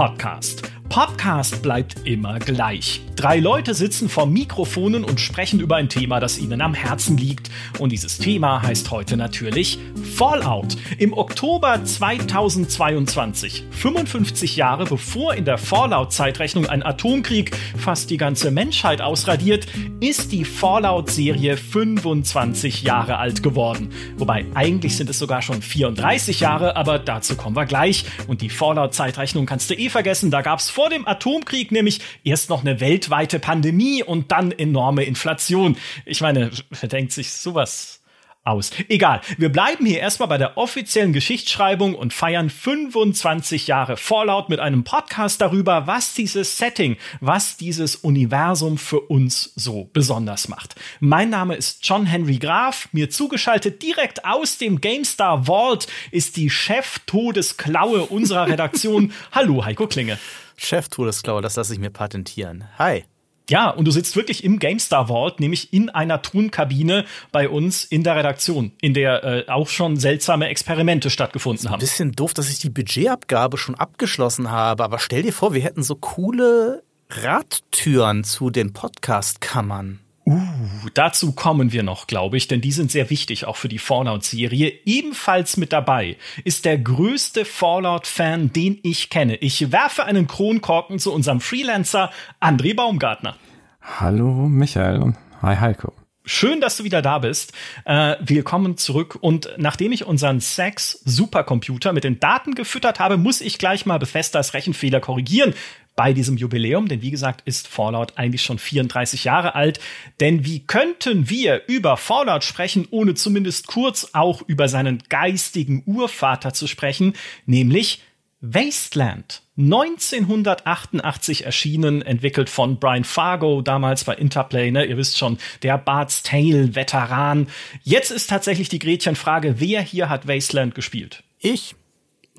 Podcast. Podcast bleibt immer gleich. Drei Leute sitzen vor Mikrofonen und sprechen über ein Thema, das ihnen am Herzen liegt. Und dieses Thema heißt heute natürlich Fallout. Im Oktober 2022, 55 Jahre bevor in der Fallout-Zeitrechnung ein Atomkrieg fast die ganze Menschheit ausradiert, ist die Fallout-Serie 25 Jahre alt geworden. Wobei eigentlich sind es sogar schon 34 Jahre, aber dazu kommen wir gleich. Und die Fallout-Zeitrechnung kannst du eh vergessen, da gab es vor dem Atomkrieg nämlich erst noch eine weltweite Pandemie und dann enorme Inflation. Ich meine, wer denkt sich sowas aus. Egal, wir bleiben hier erstmal bei der offiziellen Geschichtsschreibung und feiern 25 Jahre Fallout mit einem Podcast darüber, was dieses Setting, was dieses Universum für uns so besonders macht. Mein Name ist John Henry Graf, mir zugeschaltet direkt aus dem GameStar Vault ist die Chef-Todesklaue unserer Redaktion. Hallo, Heiko Klinge. Chef-Todesklaue, das lasse ich mir patentieren. Hi. Ja, und du sitzt wirklich im GameStar Vault, nämlich in einer Tonkabine bei uns in der Redaktion, in der äh, auch schon seltsame Experimente stattgefunden haben. Ein bisschen doof, dass ich die Budgetabgabe schon abgeschlossen habe, aber stell dir vor, wir hätten so coole Radtüren zu den Podcast-Kammern. Uh, dazu kommen wir noch, glaube ich, denn die sind sehr wichtig auch für die Fallout-Serie. Ebenfalls mit dabei ist der größte Fallout-Fan, den ich kenne. Ich werfe einen Kronkorken zu unserem Freelancer André Baumgartner. Hallo Michael und hi Heiko. Schön, dass du wieder da bist. Äh, willkommen zurück. Und nachdem ich unseren Sex Supercomputer mit den Daten gefüttert habe, muss ich gleich mal Bethesdas Rechenfehler korrigieren bei diesem Jubiläum, denn wie gesagt ist Fallout eigentlich schon 34 Jahre alt. Denn wie könnten wir über Fallout sprechen, ohne zumindest kurz auch über seinen geistigen Urvater zu sprechen, nämlich Wasteland. 1988 erschienen, entwickelt von Brian Fargo, damals bei Interplay, ne? Ihr wisst schon, der Bart's Tale Veteran. Jetzt ist tatsächlich die Gretchenfrage, wer hier hat Wasteland gespielt? Ich.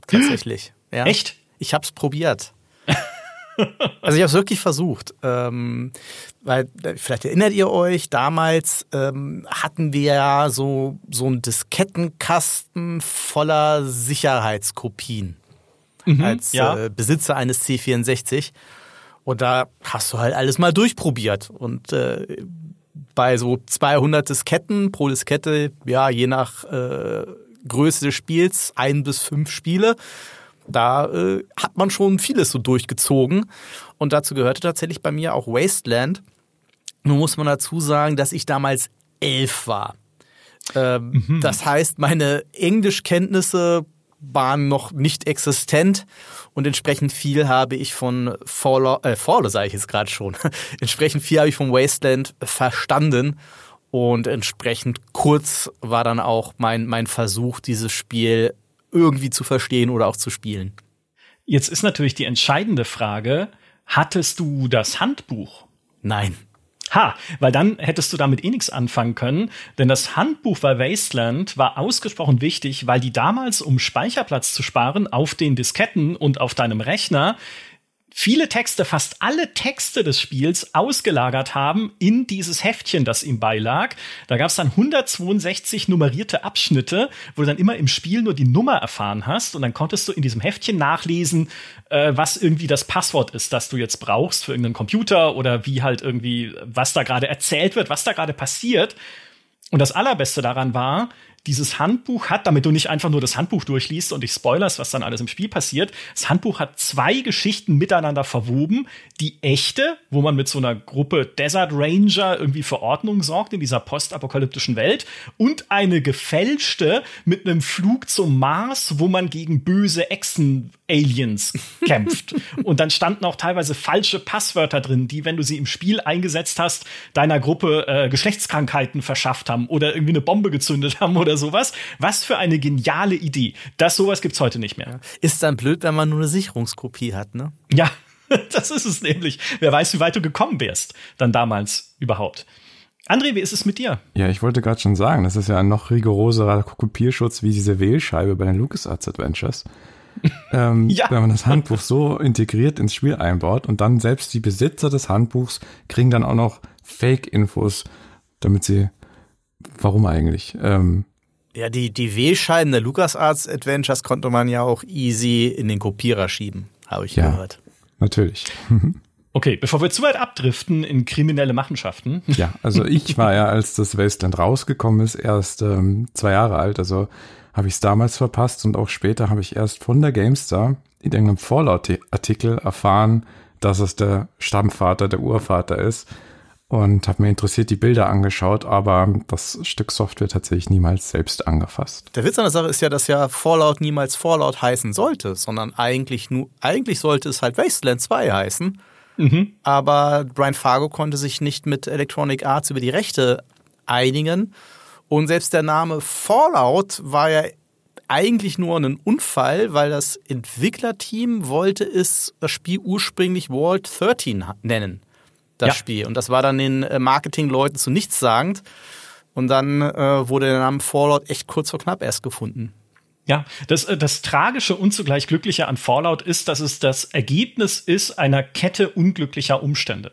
Tatsächlich. Ja. Echt? Ich hab's probiert. Also ich habe es wirklich versucht, ähm, weil vielleicht erinnert ihr euch, damals ähm, hatten wir ja so so einen Diskettenkasten voller Sicherheitskopien mhm, als ja. äh, Besitzer eines C64 und da hast du halt alles mal durchprobiert. Und äh, bei so 200 Disketten pro Diskette, ja je nach äh, Größe des Spiels ein bis fünf Spiele da äh, hat man schon vieles so durchgezogen. Und dazu gehörte tatsächlich bei mir auch Wasteland. Nun muss man dazu sagen, dass ich damals elf war. Ähm, mhm. Das heißt, meine Englischkenntnisse waren noch nicht existent und entsprechend viel habe ich von Fallout, äh, Fallout sage ich jetzt gerade schon, entsprechend viel habe ich von Wasteland verstanden und entsprechend kurz war dann auch mein, mein Versuch, dieses Spiel irgendwie zu verstehen oder auch zu spielen. Jetzt ist natürlich die entscheidende Frage, hattest du das Handbuch? Nein. Ha, weil dann hättest du damit eh nichts anfangen können, denn das Handbuch bei Wasteland war ausgesprochen wichtig, weil die damals, um Speicherplatz zu sparen, auf den Disketten und auf deinem Rechner viele Texte, fast alle Texte des Spiels ausgelagert haben in dieses Heftchen, das ihm beilag. Da gab es dann 162 nummerierte Abschnitte, wo du dann immer im Spiel nur die Nummer erfahren hast und dann konntest du in diesem Heftchen nachlesen, äh, was irgendwie das Passwort ist, das du jetzt brauchst für irgendeinen Computer oder wie halt irgendwie, was da gerade erzählt wird, was da gerade passiert. Und das Allerbeste daran war, dieses Handbuch hat, damit du nicht einfach nur das Handbuch durchliest und dich spoilerst, was dann alles im Spiel passiert, das Handbuch hat zwei Geschichten miteinander verwoben. Die echte, wo man mit so einer Gruppe Desert Ranger irgendwie für Ordnung sorgt in dieser postapokalyptischen Welt und eine gefälschte mit einem Flug zum Mars, wo man gegen böse Echsen-Aliens kämpft. und dann standen auch teilweise falsche Passwörter drin, die, wenn du sie im Spiel eingesetzt hast, deiner Gruppe äh, Geschlechtskrankheiten verschafft haben oder irgendwie eine Bombe gezündet haben oder oder sowas. Was für eine geniale Idee. Das sowas gibt's heute nicht mehr. Ist dann blöd, wenn man nur eine Sicherungskopie hat, ne? Ja, das ist es nämlich. Wer weiß, wie weit du gekommen wärst, dann damals überhaupt. André, wie ist es mit dir? Ja, ich wollte gerade schon sagen, das ist ja ein noch rigoroserer Kopierschutz wie diese Wählscheibe bei den LucasArts Adventures. ähm, ja. Wenn man das Handbuch so integriert ins Spiel einbaut und dann selbst die Besitzer des Handbuchs kriegen dann auch noch Fake-Infos, damit sie, warum eigentlich? Ähm, ja, die, die W-Scheiden der LucasArts Adventures konnte man ja auch easy in den Kopierer schieben. habe ich ja, gehört. Natürlich. Okay, bevor wir zu weit abdriften in kriminelle Machenschaften. Ja, also ich war ja, als das Wasteland rausgekommen ist, erst ähm, zwei Jahre alt. Also habe ich es damals verpasst und auch später habe ich erst von der GameStar in irgendeinem Fallout-Artikel erfahren, dass es der Stammvater, der Urvater ist und habe mir interessiert die Bilder angeschaut, aber das Stück Software tatsächlich niemals selbst angefasst. Der Witz an der Sache ist ja, dass ja Fallout niemals Fallout heißen sollte, sondern eigentlich nur eigentlich sollte es halt Wasteland 2 heißen. Mhm. Aber Brian Fargo konnte sich nicht mit Electronic Arts über die Rechte einigen und selbst der Name Fallout war ja eigentlich nur ein Unfall, weil das Entwicklerteam wollte es das Spiel ursprünglich Vault 13 nennen das ja. Spiel. Und das war dann den äh, Marketingleuten zu nichts sagend. Und dann äh, wurde der Name Fallout echt kurz vor knapp erst gefunden. Ja, das, äh, das Tragische und zugleich Glückliche an Fallout ist, dass es das Ergebnis ist einer Kette unglücklicher Umstände.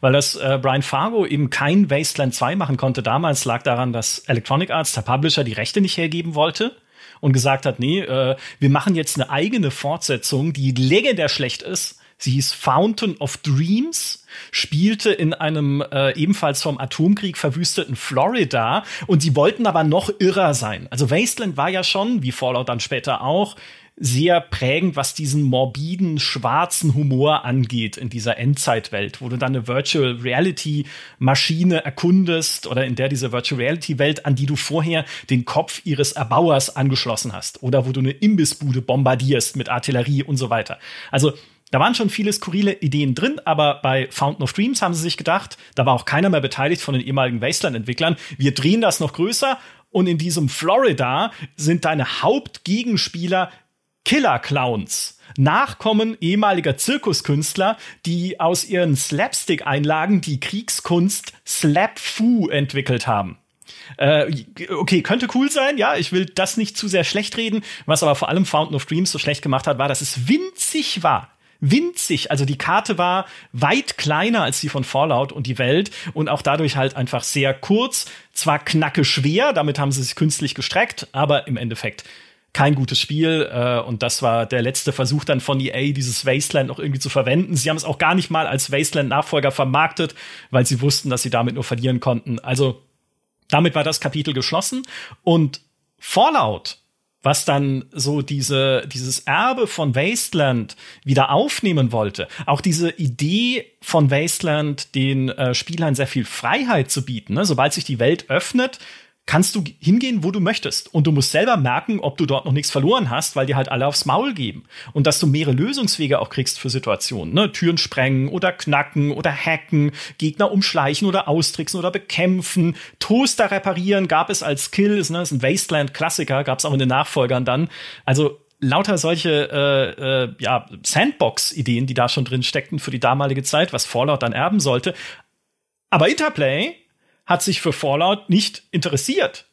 Weil das äh, Brian Fargo eben kein Wasteland 2 machen konnte damals, lag daran, dass Electronic Arts, der Publisher, die Rechte nicht hergeben wollte und gesagt hat, nee, äh, wir machen jetzt eine eigene Fortsetzung, die legendär schlecht ist Sie hieß Fountain of Dreams, spielte in einem äh, ebenfalls vom Atomkrieg verwüsteten Florida und sie wollten aber noch irrer sein. Also Wasteland war ja schon, wie Fallout dann später auch, sehr prägend, was diesen morbiden, schwarzen Humor angeht in dieser Endzeitwelt, wo du dann eine Virtual Reality Maschine erkundest oder in der diese Virtual Reality Welt, an die du vorher den Kopf ihres Erbauers angeschlossen hast oder wo du eine Imbissbude bombardierst mit Artillerie und so weiter. Also da waren schon viele skurrile Ideen drin, aber bei Fountain of Dreams haben sie sich gedacht, da war auch keiner mehr beteiligt von den ehemaligen Wasteland-Entwicklern. Wir drehen das noch größer und in diesem Florida sind deine Hauptgegenspieler Killer-Clowns. Nachkommen ehemaliger Zirkuskünstler, die aus ihren Slapstick-Einlagen die Kriegskunst Slap-Fu entwickelt haben. Äh, okay, könnte cool sein, ja, ich will das nicht zu sehr schlecht reden. Was aber vor allem Fountain of Dreams so schlecht gemacht hat, war, dass es winzig war winzig. Also die Karte war weit kleiner als die von Fallout und die Welt und auch dadurch halt einfach sehr kurz. Zwar knacke schwer, damit haben sie sich künstlich gestreckt, aber im Endeffekt kein gutes Spiel. Äh, und das war der letzte Versuch dann von EA, dieses Wasteland noch irgendwie zu verwenden. Sie haben es auch gar nicht mal als Wasteland-Nachfolger vermarktet, weil sie wussten, dass sie damit nur verlieren konnten. Also damit war das Kapitel geschlossen. Und Fallout was dann so diese, dieses Erbe von Wasteland wieder aufnehmen wollte. Auch diese Idee von Wasteland, den äh, Spielern sehr viel Freiheit zu bieten. Ne? Sobald sich die Welt öffnet, kannst du hingehen, wo du möchtest. Und du musst selber merken, ob du dort noch nichts verloren hast, weil die halt alle aufs Maul geben. Und dass du mehrere Lösungswege auch kriegst für Situationen. Ne? Türen sprengen oder knacken oder hacken, Gegner umschleichen oder austricksen oder bekämpfen. Toaster reparieren gab es als Skill, ist, ne? ist ein Wasteland-Klassiker, gab es auch in den Nachfolgern dann. Also lauter solche äh, äh, ja, Sandbox-Ideen, die da schon drin steckten für die damalige Zeit, was Fallout dann erben sollte. Aber Interplay hat sich für Fallout nicht interessiert.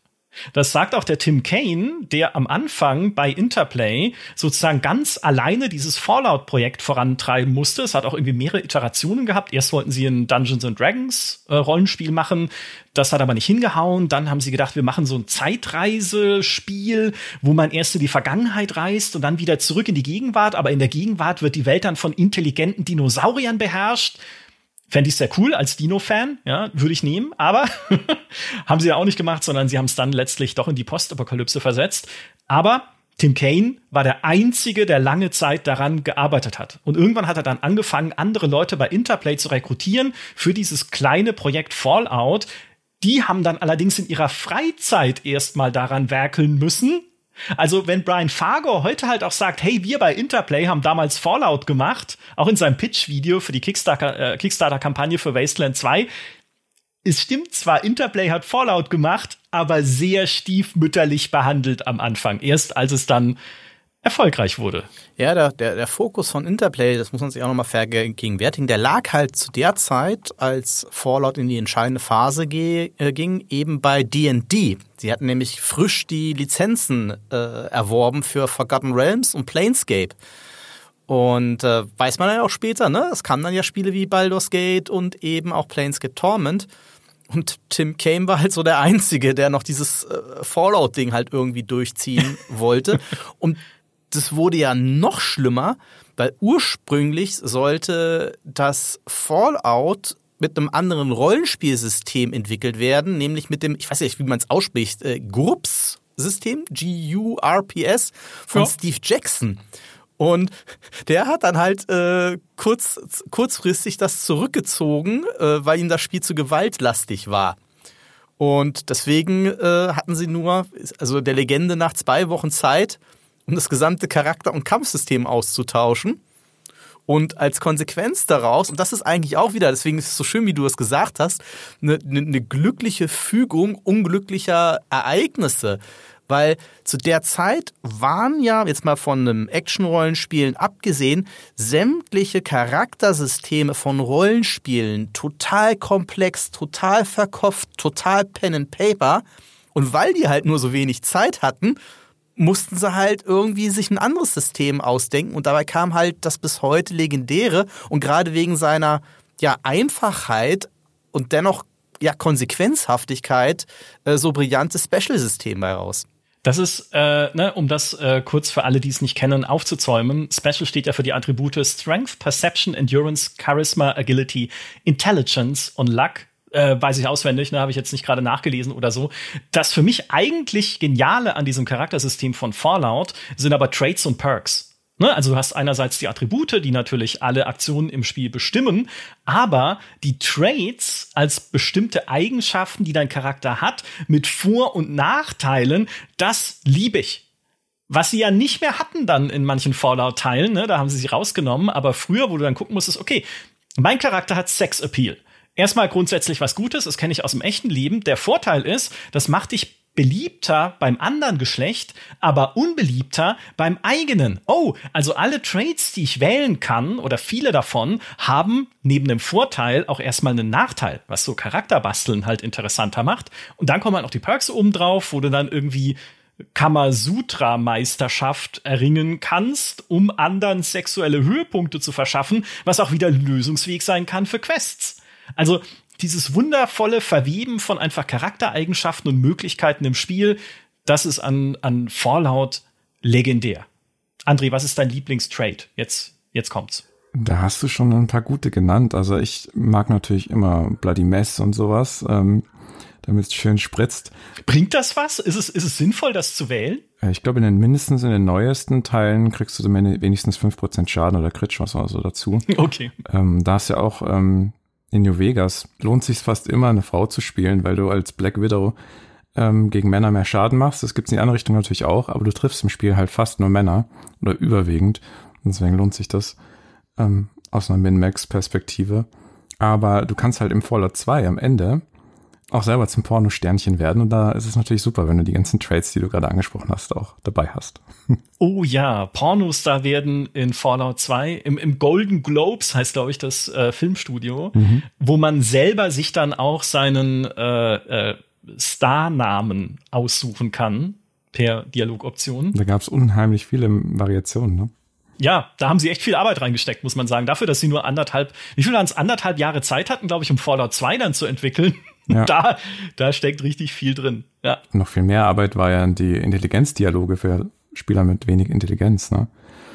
Das sagt auch der Tim Kane, der am Anfang bei Interplay sozusagen ganz alleine dieses Fallout-Projekt vorantreiben musste. Es hat auch irgendwie mehrere Iterationen gehabt. Erst wollten sie ein Dungeons and Dragons äh, Rollenspiel machen. Das hat aber nicht hingehauen. Dann haben sie gedacht, wir machen so ein Zeitreisespiel, wo man erst in die Vergangenheit reist und dann wieder zurück in die Gegenwart. Aber in der Gegenwart wird die Welt dann von intelligenten Dinosauriern beherrscht. Fände ich sehr cool als Dino-Fan, ja, würde ich nehmen, aber haben sie ja auch nicht gemacht, sondern sie haben es dann letztlich doch in die Postapokalypse versetzt. Aber Tim Kaine war der Einzige, der lange Zeit daran gearbeitet hat. Und irgendwann hat er dann angefangen, andere Leute bei Interplay zu rekrutieren für dieses kleine Projekt Fallout. Die haben dann allerdings in ihrer Freizeit erstmal daran werkeln müssen, also wenn Brian Fargo heute halt auch sagt, hey, wir bei Interplay haben damals Fallout gemacht, auch in seinem Pitch-Video für die Kickstarter-Kampagne äh, Kickstarter für Wasteland 2, es stimmt zwar, Interplay hat Fallout gemacht, aber sehr stiefmütterlich behandelt am Anfang. Erst als es dann erfolgreich wurde. Ja, der, der, der Fokus von Interplay, das muss man sich auch nochmal vergegenwärtigen, der lag halt zu der Zeit, als Fallout in die entscheidende Phase ge, äh, ging, eben bei D&D. Sie hatten nämlich frisch die Lizenzen äh, erworben für Forgotten Realms und Planescape. Und äh, weiß man ja auch später, ne? Es kamen dann ja Spiele wie Baldur's Gate und eben auch Planescape Torment. Und Tim Kane war halt so der Einzige, der noch dieses äh, Fallout-Ding halt irgendwie durchziehen wollte. Und das wurde ja noch schlimmer, Weil ursprünglich sollte das Fallout mit einem anderen Rollenspielsystem entwickelt werden, nämlich mit dem, ich weiß nicht, wie man es ausspricht, äh, GURPS-System, G-U-R-P-S von ja. Steve Jackson. Und der hat dann halt äh, kurz, kurzfristig das zurückgezogen, äh, weil ihm das Spiel zu gewaltlastig war. Und deswegen äh, hatten sie nur, also der Legende nach zwei Wochen Zeit, um das gesamte Charakter- und Kampfsystem auszutauschen. Und als Konsequenz daraus, und das ist eigentlich auch wieder, deswegen ist es so schön, wie du es gesagt hast, eine, eine, glückliche Fügung unglücklicher Ereignisse. Weil zu der Zeit waren ja, jetzt mal von einem Action-Rollenspielen abgesehen, sämtliche Charaktersysteme von Rollenspielen total komplex, total verkopft, total Pen and Paper. Und weil die halt nur so wenig Zeit hatten, mussten sie halt irgendwie sich ein anderes System ausdenken und dabei kam halt das bis heute legendäre und gerade wegen seiner ja Einfachheit und dennoch ja Konsequenzhaftigkeit äh, so brillante Special-System heraus. Das ist, äh, ne, um das äh, kurz für alle, die es nicht kennen, aufzuzäumen. Special steht ja für die Attribute Strength, Perception, Endurance, Charisma, Agility, Intelligence und Luck äh, weiß ich auswendig, ne, habe ich jetzt nicht gerade nachgelesen oder so. Das für mich eigentlich Geniale an diesem Charaktersystem von Fallout sind aber Traits und Perks. Ne? Also du hast einerseits die Attribute, die natürlich alle Aktionen im Spiel bestimmen, aber die Traits als bestimmte Eigenschaften, die dein Charakter hat, mit Vor- und Nachteilen, das liebe ich. Was sie ja nicht mehr hatten dann in manchen Fallout-Teilen, ne? da haben sie sie rausgenommen, aber früher, wo du dann gucken musstest, okay, mein Charakter hat Sex-Appeal erstmal grundsätzlich was Gutes, das kenne ich aus dem echten Leben. Der Vorteil ist, das macht dich beliebter beim anderen Geschlecht, aber unbeliebter beim eigenen. Oh, also alle Traits, die ich wählen kann oder viele davon haben neben dem Vorteil auch erstmal einen Nachteil, was so Charakterbasteln halt interessanter macht. Und dann kommen halt noch die Perks oben drauf, wo du dann irgendwie Kamasutra-Meisterschaft erringen kannst, um anderen sexuelle Höhepunkte zu verschaffen, was auch wieder lösungsfähig sein kann für Quests. Also dieses wundervolle Verweben von einfach Charaktereigenschaften und Möglichkeiten im Spiel, das ist an, an Fallout legendär. André, was ist dein Lieblingstrade? Jetzt, jetzt kommt's. Da hast du schon ein paar gute genannt. Also ich mag natürlich immer Bloody Mess und sowas, ähm, damit es schön spritzt. Bringt das was? Ist es, ist es sinnvoll, das zu wählen? Äh, ich glaube, in den mindestens in den neuesten Teilen kriegst du wenigstens fünf Prozent Schaden oder Crit-Chance oder so dazu. Okay. Ähm, da ist ja auch ähm, in New Vegas lohnt sich fast immer, eine Frau zu spielen, weil du als Black Widow ähm, gegen Männer mehr Schaden machst. Das gibt's in die andere Richtung natürlich auch, aber du triffst im Spiel halt fast nur Männer oder überwiegend. Und deswegen lohnt sich das ähm, aus einer Min-Max-Perspektive. Aber du kannst halt im Fallout 2 am Ende auch selber zum Porno-Sternchen werden. Und da ist es natürlich super, wenn du die ganzen Trades, die du gerade angesprochen hast, auch dabei hast. Oh ja, Pornostar werden in Fallout 2, im, im Golden Globes heißt, glaube ich, das äh, Filmstudio, mhm. wo man selber sich dann auch seinen äh, äh, Starnamen aussuchen kann per Dialogoption. Da gab es unheimlich viele Variationen, ne? ja, da haben sie echt viel Arbeit reingesteckt, muss man sagen. Dafür, dass sie nur anderthalb, wie viel waren es, anderthalb Jahre Zeit hatten, glaube ich, um Fallout 2 dann zu entwickeln. Ja. Da, da steckt richtig viel drin. Ja. Noch viel mehr Arbeit war ja die Intelligenzdialoge für Spieler mit wenig Intelligenz, ne?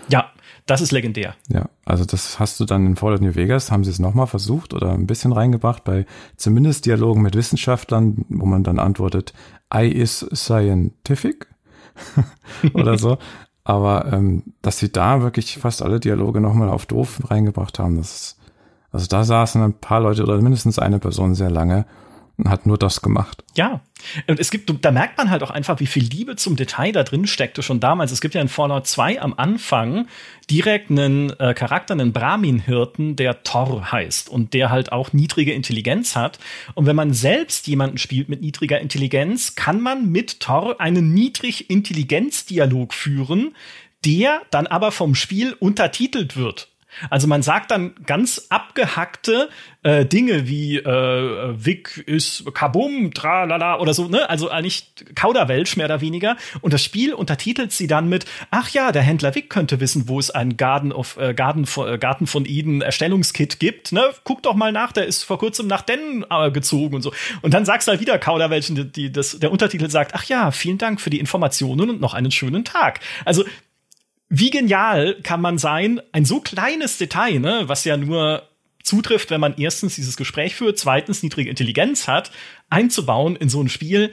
Ja, das ist legendär. Ja, also das hast du dann in Fallout New Vegas, haben sie es nochmal versucht oder ein bisschen reingebracht bei zumindest Dialogen mit Wissenschaftlern, wo man dann antwortet, I is scientific oder so. Aber ähm, dass sie da wirklich fast alle Dialoge nochmal auf doof reingebracht haben, das ist, also da saßen ein paar Leute oder mindestens eine Person sehr lange hat nur das gemacht. Ja, und es gibt, da merkt man halt auch einfach, wie viel Liebe zum Detail da drin steckte schon damals. Es gibt ja in Fallout 2 am Anfang direkt einen äh, Charakter, einen Brahmin-Hirten, der Thor heißt und der halt auch niedrige Intelligenz hat. Und wenn man selbst jemanden spielt mit niedriger Intelligenz, kann man mit Thor einen niedrig-Intelligenz-Dialog führen, der dann aber vom Spiel untertitelt wird. Also man sagt dann ganz abgehackte äh, Dinge wie äh, Vic ist Kabum, tralala oder so, ne? Also eigentlich Kauderwelsch mehr oder weniger. Und das Spiel untertitelt sie dann mit, ach ja, der Händler Vic könnte wissen, wo es ein Garden of äh, Garden von, äh, Garten von Eden Erstellungskit gibt, ne? Guck doch mal nach, der ist vor kurzem nach Dennen äh, gezogen und so. Und dann sagst du halt wieder Kauderwelschen, die, die, das, der Untertitel sagt, ach ja, vielen Dank für die Informationen und noch einen schönen Tag. Also wie genial kann man sein, ein so kleines Detail, ne, was ja nur zutrifft, wenn man erstens dieses Gespräch führt, zweitens niedrige Intelligenz hat, einzubauen in so ein Spiel,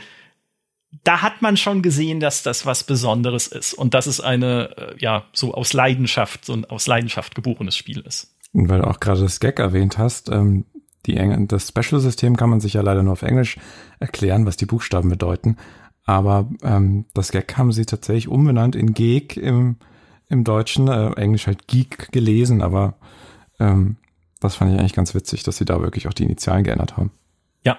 da hat man schon gesehen, dass das was Besonderes ist und dass es eine, äh, ja, so aus Leidenschaft, so ein aus Leidenschaft geborenes Spiel ist. Und weil du auch gerade das Gag erwähnt hast, ähm, die Eng das Special-System kann man sich ja leider nur auf Englisch erklären, was die Buchstaben bedeuten. Aber ähm, das Gag haben sie tatsächlich umbenannt in Geek im, im Deutschen, äh, Englisch halt Geek gelesen, aber ähm, das fand ich eigentlich ganz witzig, dass sie da wirklich auch die Initialen geändert haben. Ja.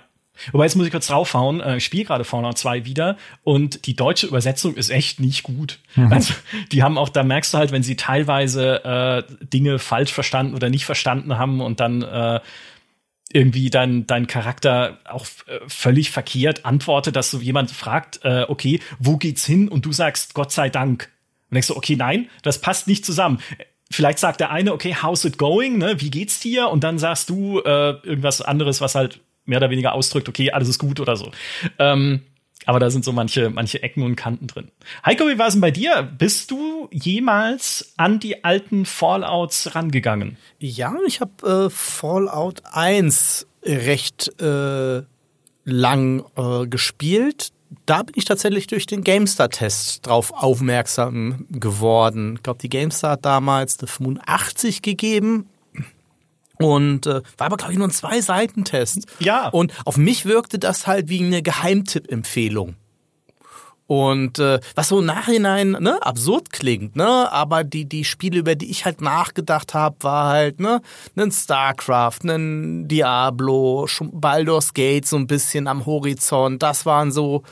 Wobei, jetzt muss ich kurz draufhauen, äh, ich spiele gerade Fallout 2 wieder und die deutsche Übersetzung ist echt nicht gut. Mhm. Also, die haben auch, da merkst du halt, wenn sie teilweise äh, Dinge falsch verstanden oder nicht verstanden haben und dann äh, irgendwie dein, dein Charakter auch äh, völlig verkehrt antwortet, dass so jemand fragt, äh, okay, wo geht's hin? Und du sagst, Gott sei Dank. Und denkst du, okay, nein, das passt nicht zusammen vielleicht sagt der eine, okay, how's it going, ne? Wie geht's dir? Und dann sagst du äh, irgendwas anderes, was halt mehr oder weniger ausdrückt, okay, alles ist gut oder so. Ähm, aber da sind so manche, manche Ecken und Kanten drin. Heiko, wie war es denn bei dir? Bist du jemals an die alten Fallouts rangegangen? Ja, ich habe äh, Fallout 1 recht äh, lang äh, gespielt da bin ich tatsächlich durch den GameStar-Test drauf aufmerksam geworden. Ich glaube, die GameStar hat damals eine 85 gegeben. Und äh, war aber, glaube ich, nur ein Zwei-Seiten-Test. Ja. Und auf mich wirkte das halt wie eine Geheimtipp-Empfehlung. Und äh, was so im Nachhinein ne, absurd klingt, ne, aber die die Spiele, über die ich halt nachgedacht habe, war halt ne, ein StarCraft, ein Diablo, Baldur's Gate so ein bisschen am Horizont. Das waren so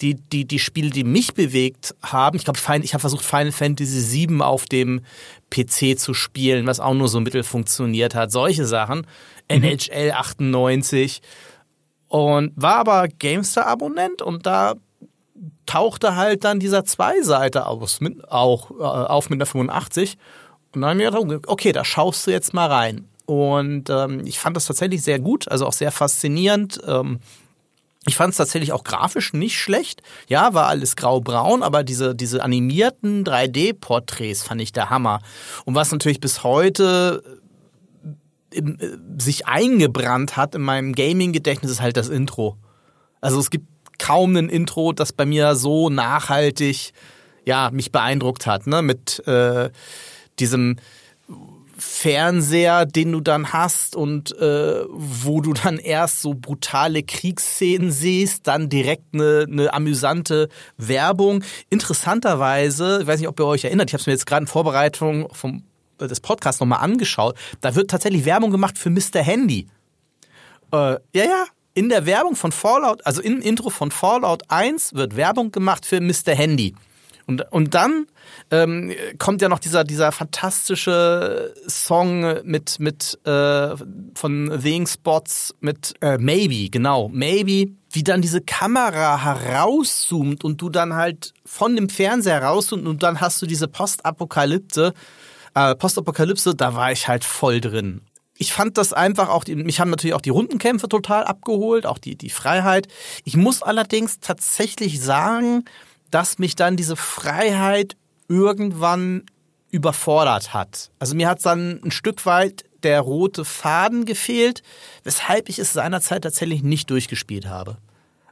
die die die Spiele, die mich bewegt haben. Ich glaube, ich habe versucht Final Fantasy VII auf dem PC zu spielen, was auch nur so mittel funktioniert hat. Solche Sachen. Mhm. NHL 98 und war aber GameStar-Abonnent und da tauchte halt dann dieser Zweiseiter aus, mit, auch äh, auf mit einer 85. Und dann haben wir gedacht, okay, da schaust du jetzt mal rein. Und ähm, ich fand das tatsächlich sehr gut, also auch sehr faszinierend. Ähm, ich fand es tatsächlich auch grafisch nicht schlecht. Ja, war alles grau-braun, aber diese, diese animierten 3D-Porträts fand ich der Hammer. Und was natürlich bis heute äh, im, äh, sich eingebrannt hat in meinem Gaming-Gedächtnis, ist halt das Intro. Also es gibt kaum ein Intro, das bei mir so nachhaltig ja mich beeindruckt hat, ne? Mit äh, diesem Fernseher, den du dann hast und äh, wo du dann erst so brutale Kriegsszenen siehst, dann direkt eine, eine amüsante Werbung. Interessanterweise, ich weiß nicht, ob ihr euch erinnert, ich habe es mir jetzt gerade in Vorbereitung vom äh, des Podcasts nochmal angeschaut, da wird tatsächlich Werbung gemacht für Mr. Handy. Äh, ja, ja, in der Werbung von Fallout, also im Intro von Fallout 1 wird Werbung gemacht für Mr. Handy. Und, und dann ähm, kommt ja noch dieser, dieser fantastische Song mit, mit äh, von Wing Spots mit äh, Maybe, genau, Maybe, wie dann diese Kamera herauszoomt und du dann halt von dem Fernseher rauszoomt und dann hast du diese Postapokalypse, äh, Postapokalypse, da war ich halt voll drin ich fand das einfach auch, mich haben natürlich auch die Rundenkämpfe total abgeholt, auch die, die Freiheit. Ich muss allerdings tatsächlich sagen, dass mich dann diese Freiheit irgendwann überfordert hat. Also mir hat dann ein Stück weit der rote Faden gefehlt, weshalb ich es seinerzeit tatsächlich nicht durchgespielt habe.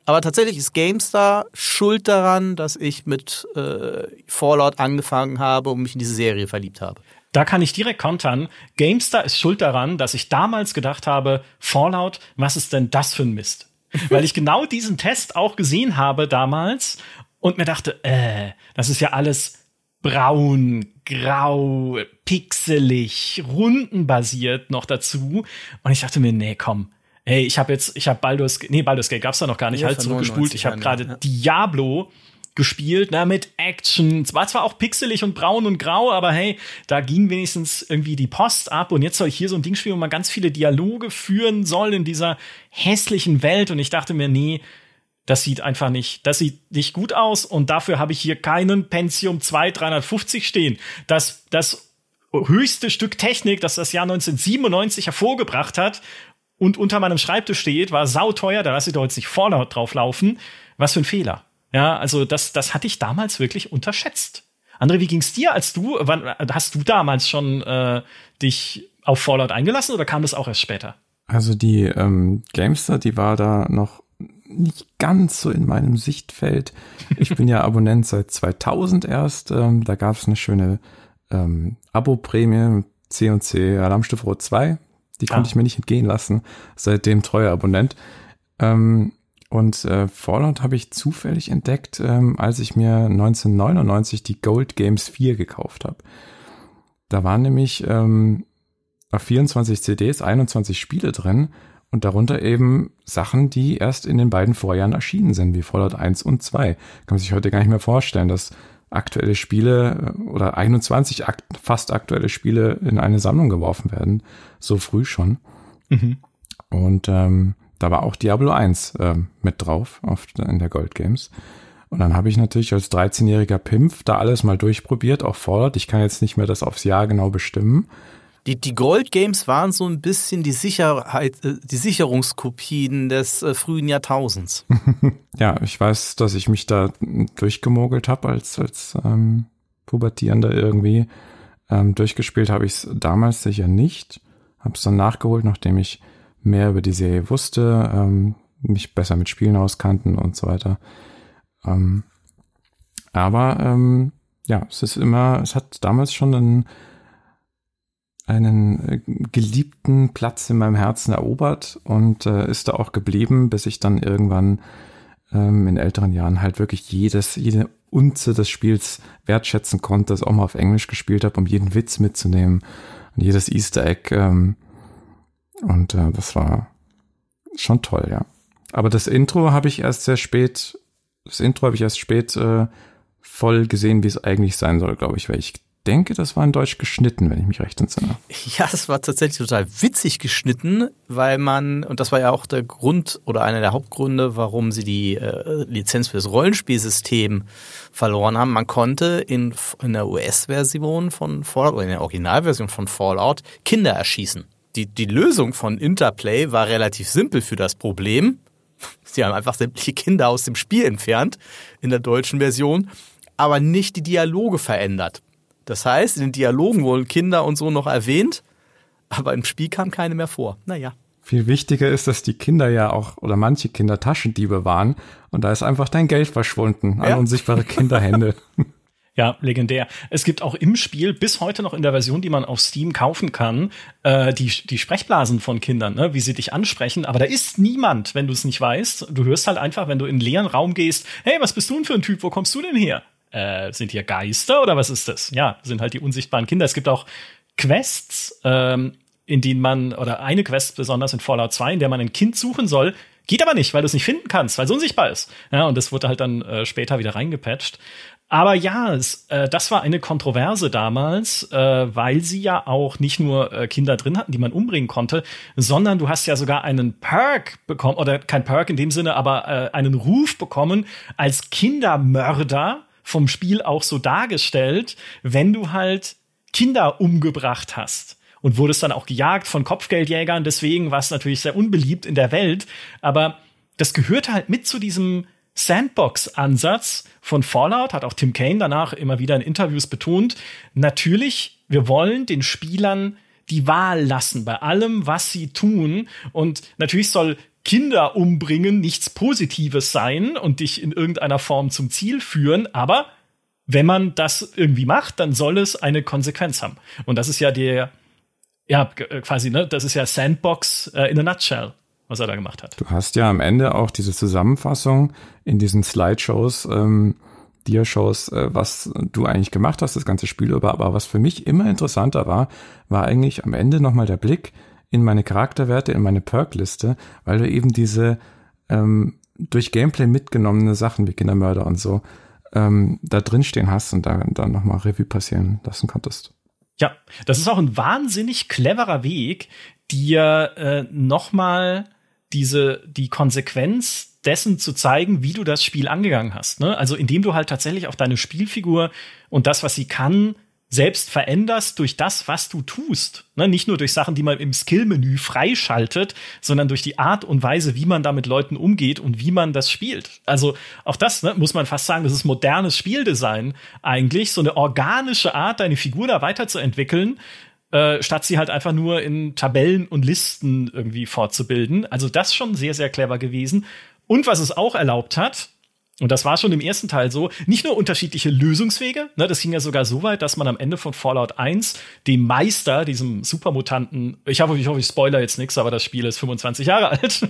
Aber tatsächlich ist GameStar schuld daran, dass ich mit äh, Fallout angefangen habe und mich in diese Serie verliebt habe. Da kann ich direkt kontern. GameStar ist schuld daran, dass ich damals gedacht habe, Fallout, was ist denn das für ein Mist? Weil ich genau diesen Test auch gesehen habe damals und mir dachte, äh, das ist ja alles braun, grau, pixelig, rundenbasiert noch dazu. Und ich dachte mir, nee, komm. Ey, ich habe jetzt, ich habe Baldur's, nee, Baldur's Gate gab's da noch gar nicht, ja, halt zurückgespult. Ich habe gerade ja. Diablo gespielt, ne, mit Action. Es war zwar auch pixelig und braun und grau, aber hey, da ging wenigstens irgendwie die Post ab und jetzt soll ich hier so ein Ding spielen, wo man ganz viele Dialoge führen soll in dieser hässlichen Welt und ich dachte mir, nee, das sieht einfach nicht, das sieht nicht gut aus und dafür habe ich hier keinen Pentium 2 350 stehen. Das, das höchste Stück Technik, das das Jahr 1997 hervorgebracht hat und unter meinem Schreibtisch steht, war sauteuer, da lasse ich doch jetzt nicht Fallout drauflaufen. Was für ein Fehler. Ja, also das, das hatte ich damals wirklich unterschätzt. André, wie ging's dir, als du, wann, hast du damals schon äh, dich auf Fallout eingelassen oder kam das auch erst später? Also die ähm, Gamester, die war da noch nicht ganz so in meinem Sichtfeld. Ich bin ja Abonnent seit 2000 erst. Ähm, da gab es eine schöne ähm, Abo-Prämie C&C Alarmstufe Rot 2. Die konnte ah. ich mir nicht entgehen lassen. Seitdem treuer Abonnent. Ähm, und äh, Fallout habe ich zufällig entdeckt, ähm, als ich mir 1999 die Gold Games 4 gekauft habe. Da waren nämlich ähm, auf 24 CDs 21 Spiele drin und darunter eben Sachen, die erst in den beiden Vorjahren erschienen sind, wie Fallout 1 und 2. Kann man sich heute gar nicht mehr vorstellen, dass aktuelle Spiele äh, oder 21 akt fast aktuelle Spiele in eine Sammlung geworfen werden, so früh schon. Mhm. Und ähm, da war auch Diablo 1 äh, mit drauf auf, in der Gold Games. Und dann habe ich natürlich als 13-jähriger Pimpf da alles mal durchprobiert, auch Fallout. Ich kann jetzt nicht mehr das aufs Jahr genau bestimmen. Die, die Gold Games waren so ein bisschen die Sicherheit, äh, die Sicherungskopien des äh, frühen Jahrtausends. ja, ich weiß, dass ich mich da durchgemogelt habe als, als ähm, Pubertierender irgendwie. Ähm, durchgespielt habe ich es damals sicher nicht. Habe es dann nachgeholt, nachdem ich mehr über die Serie wusste, ähm, mich besser mit Spielen auskannten und so weiter. Ähm, aber ähm, ja, es ist immer, es hat damals schon einen einen äh, geliebten Platz in meinem Herzen erobert und äh, ist da auch geblieben, bis ich dann irgendwann ähm, in älteren Jahren halt wirklich jedes, jede Unze des Spiels wertschätzen konnte, das auch mal auf Englisch gespielt habe, um jeden Witz mitzunehmen und jedes Easter Egg. Ähm, und äh, das war schon toll, ja. Aber das Intro habe ich erst sehr spät, das Intro habe ich erst spät äh, voll gesehen, wie es eigentlich sein soll, glaube ich, weil ich denke, das war in Deutsch geschnitten, wenn ich mich recht entsinne. Ja, das war tatsächlich total witzig geschnitten, weil man, und das war ja auch der Grund oder einer der Hauptgründe, warum sie die äh, Lizenz für das Rollenspielsystem verloren haben. Man konnte in, in der US-Version von Fallout oder in der Originalversion von Fallout Kinder erschießen. Die, die Lösung von Interplay war relativ simpel für das Problem. Sie haben einfach sämtliche Kinder aus dem Spiel entfernt in der deutschen Version, aber nicht die Dialoge verändert. Das heißt, in den Dialogen wurden Kinder und so noch erwähnt, aber im Spiel kam keine mehr vor. Naja. Viel wichtiger ist, dass die Kinder ja auch oder manche Kinder Taschendiebe waren und da ist einfach dein Geld verschwunden an ja. unsichtbare Kinderhände. Ja, legendär. Es gibt auch im Spiel bis heute noch in der Version, die man auf Steam kaufen kann, äh, die, die Sprechblasen von Kindern, ne, wie sie dich ansprechen. Aber da ist niemand, wenn du es nicht weißt. Du hörst halt einfach, wenn du in einen leeren Raum gehst, hey, was bist du denn für ein Typ? Wo kommst du denn her? Äh, sind hier Geister oder was ist das? Ja, sind halt die unsichtbaren Kinder. Es gibt auch Quests, ähm, in denen man, oder eine Quest besonders in Fallout 2, in der man ein Kind suchen soll, geht aber nicht, weil du es nicht finden kannst, weil es unsichtbar ist. Ja, und das wurde halt dann äh, später wieder reingepatcht. Aber ja, es, äh, das war eine Kontroverse damals, äh, weil sie ja auch nicht nur äh, Kinder drin hatten, die man umbringen konnte, sondern du hast ja sogar einen Perk bekommen, oder kein Perk in dem Sinne, aber äh, einen Ruf bekommen als Kindermörder vom Spiel auch so dargestellt, wenn du halt Kinder umgebracht hast und wurdest dann auch gejagt von Kopfgeldjägern. Deswegen war es natürlich sehr unbeliebt in der Welt. Aber das gehört halt mit zu diesem Sandbox-Ansatz von Fallout, hat auch Tim Kane danach immer wieder in Interviews betont. Natürlich, wir wollen den Spielern die Wahl lassen bei allem, was sie tun. Und natürlich soll Kinder umbringen nichts Positives sein und dich in irgendeiner Form zum Ziel führen, aber wenn man das irgendwie macht, dann soll es eine Konsequenz haben. Und das ist ja der, ja, äh, quasi, ne, das ist ja Sandbox äh, in a nutshell, was er da gemacht hat. Du hast ja am Ende auch diese Zusammenfassung in diesen Slideshows, ähm, Dia-Shows, äh, was du eigentlich gemacht hast, das ganze Spiel über. Aber was für mich immer interessanter war, war eigentlich am Ende nochmal der Blick in meine Charakterwerte, in meine Perk-Liste, weil du eben diese ähm, durch Gameplay mitgenommene Sachen wie Kindermörder und so ähm, da drin stehen hast und da dann nochmal Revue passieren lassen konntest. Ja, das ist auch ein wahnsinnig cleverer Weg, dir äh, nochmal diese, die Konsequenz dessen zu zeigen, wie du das Spiel angegangen hast. Ne? Also indem du halt tatsächlich auf deine Spielfigur und das, was sie kann, selbst veränderst durch das, was du tust. Ne? Nicht nur durch Sachen, die man im Skill-Menü freischaltet, sondern durch die Art und Weise, wie man da mit Leuten umgeht und wie man das spielt. Also auch das ne, muss man fast sagen, das ist modernes Spieldesign eigentlich, so eine organische Art, deine Figur da weiterzuentwickeln, äh, statt sie halt einfach nur in Tabellen und Listen irgendwie fortzubilden. Also das schon sehr, sehr clever gewesen. Und was es auch erlaubt hat, und das war schon im ersten Teil so. Nicht nur unterschiedliche Lösungswege, ne, das ging ja sogar so weit, dass man am Ende von Fallout 1 dem Meister, diesem Supermutanten, ich hoffe, ich hoffe, ich spoiler jetzt nichts, aber das Spiel ist 25 Jahre alt,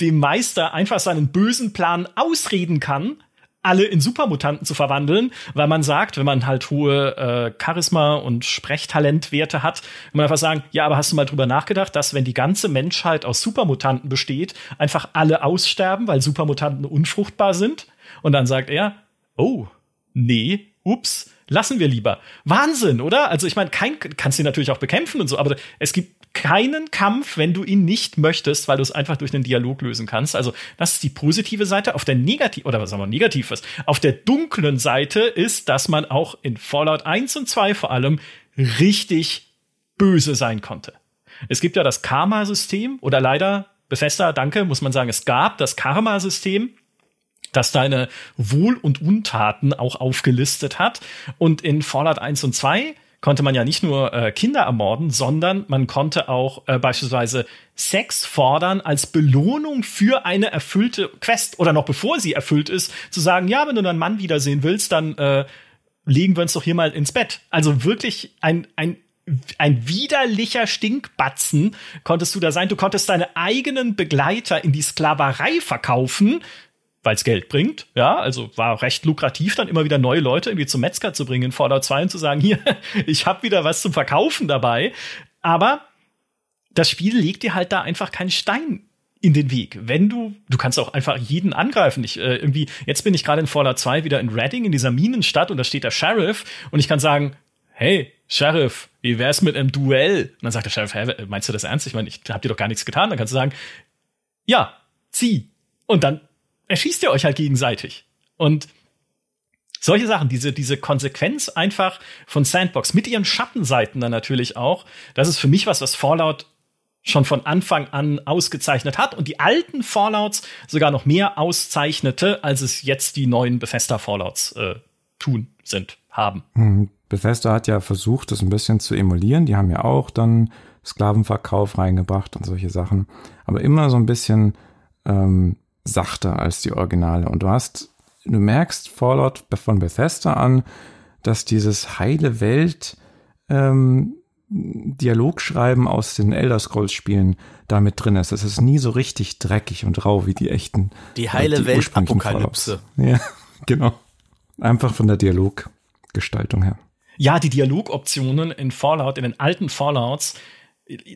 dem Meister einfach seinen bösen Plan ausreden kann, alle in Supermutanten zu verwandeln, weil man sagt, wenn man halt hohe äh, Charisma und Sprechtalentwerte hat, man einfach sagen, ja, aber hast du mal drüber nachgedacht, dass wenn die ganze Menschheit aus Supermutanten besteht, einfach alle aussterben, weil Supermutanten unfruchtbar sind? Und dann sagt er, oh, nee, ups, lassen wir lieber. Wahnsinn, oder? Also ich meine, kein kannst du natürlich auch bekämpfen und so, aber es gibt keinen Kampf, wenn du ihn nicht möchtest, weil du es einfach durch einen Dialog lösen kannst. Also das ist die positive Seite. Auf der negativ oder was sagen wir negativ ist. Auf der dunklen Seite ist, dass man auch in Fallout 1 und 2 vor allem richtig böse sein konnte. Es gibt ja das Karma-System oder leider Bethesda, danke, muss man sagen, es gab das Karma-System das deine Wohl- und Untaten auch aufgelistet hat. Und in Fallout 1 und 2 konnte man ja nicht nur äh, Kinder ermorden, sondern man konnte auch äh, beispielsweise Sex fordern als Belohnung für eine erfüllte Quest oder noch bevor sie erfüllt ist, zu sagen, ja, wenn du deinen Mann wiedersehen willst, dann äh, legen wir uns doch hier mal ins Bett. Also wirklich ein, ein ein widerlicher Stinkbatzen konntest du da sein. Du konntest deine eigenen Begleiter in die Sklaverei verkaufen, weil es Geld bringt. Ja, also war recht lukrativ, dann immer wieder neue Leute irgendwie zum Metzger zu bringen in Fallout 2 und zu sagen, hier, ich habe wieder was zum Verkaufen dabei. Aber das Spiel legt dir halt da einfach keinen Stein in den Weg. Wenn du, du kannst auch einfach jeden angreifen. Ich, äh, irgendwie, jetzt bin ich gerade in Fallout 2 wieder in Reading, in dieser Minenstadt, und da steht der Sheriff, und ich kann sagen, hey, Sheriff, wie wär's mit einem Duell? Und dann sagt der Sheriff, hey, meinst du das ernst? Ich meine, ich hab dir doch gar nichts getan. Dann kannst du sagen, ja, zieh. Und dann erschießt ihr euch halt gegenseitig. Und solche Sachen, diese, diese Konsequenz einfach von Sandbox mit ihren Schattenseiten dann natürlich auch, das ist für mich was, was Fallout schon von Anfang an ausgezeichnet hat und die alten Fallouts sogar noch mehr auszeichnete, als es jetzt die neuen Bethesda Fallouts äh, tun, sind, haben. Hm, Bethesda hat ja versucht, das ein bisschen zu emulieren. Die haben ja auch dann Sklavenverkauf reingebracht und solche Sachen. Aber immer so ein bisschen ähm, sachter als die Originale. Und du hast, du merkst Fallout von Bethesda an, dass dieses heile Welt ähm, Dialogschreiben aus den Elder Scrolls Spielen damit drin ist. Es ist nie so richtig dreckig und rau wie die echten. Die heile die Welt Apokalypse. Ja, genau. Einfach von der Dialoggestaltung her. Ja, die Dialogoptionen in Fallout, in den alten Fallouts,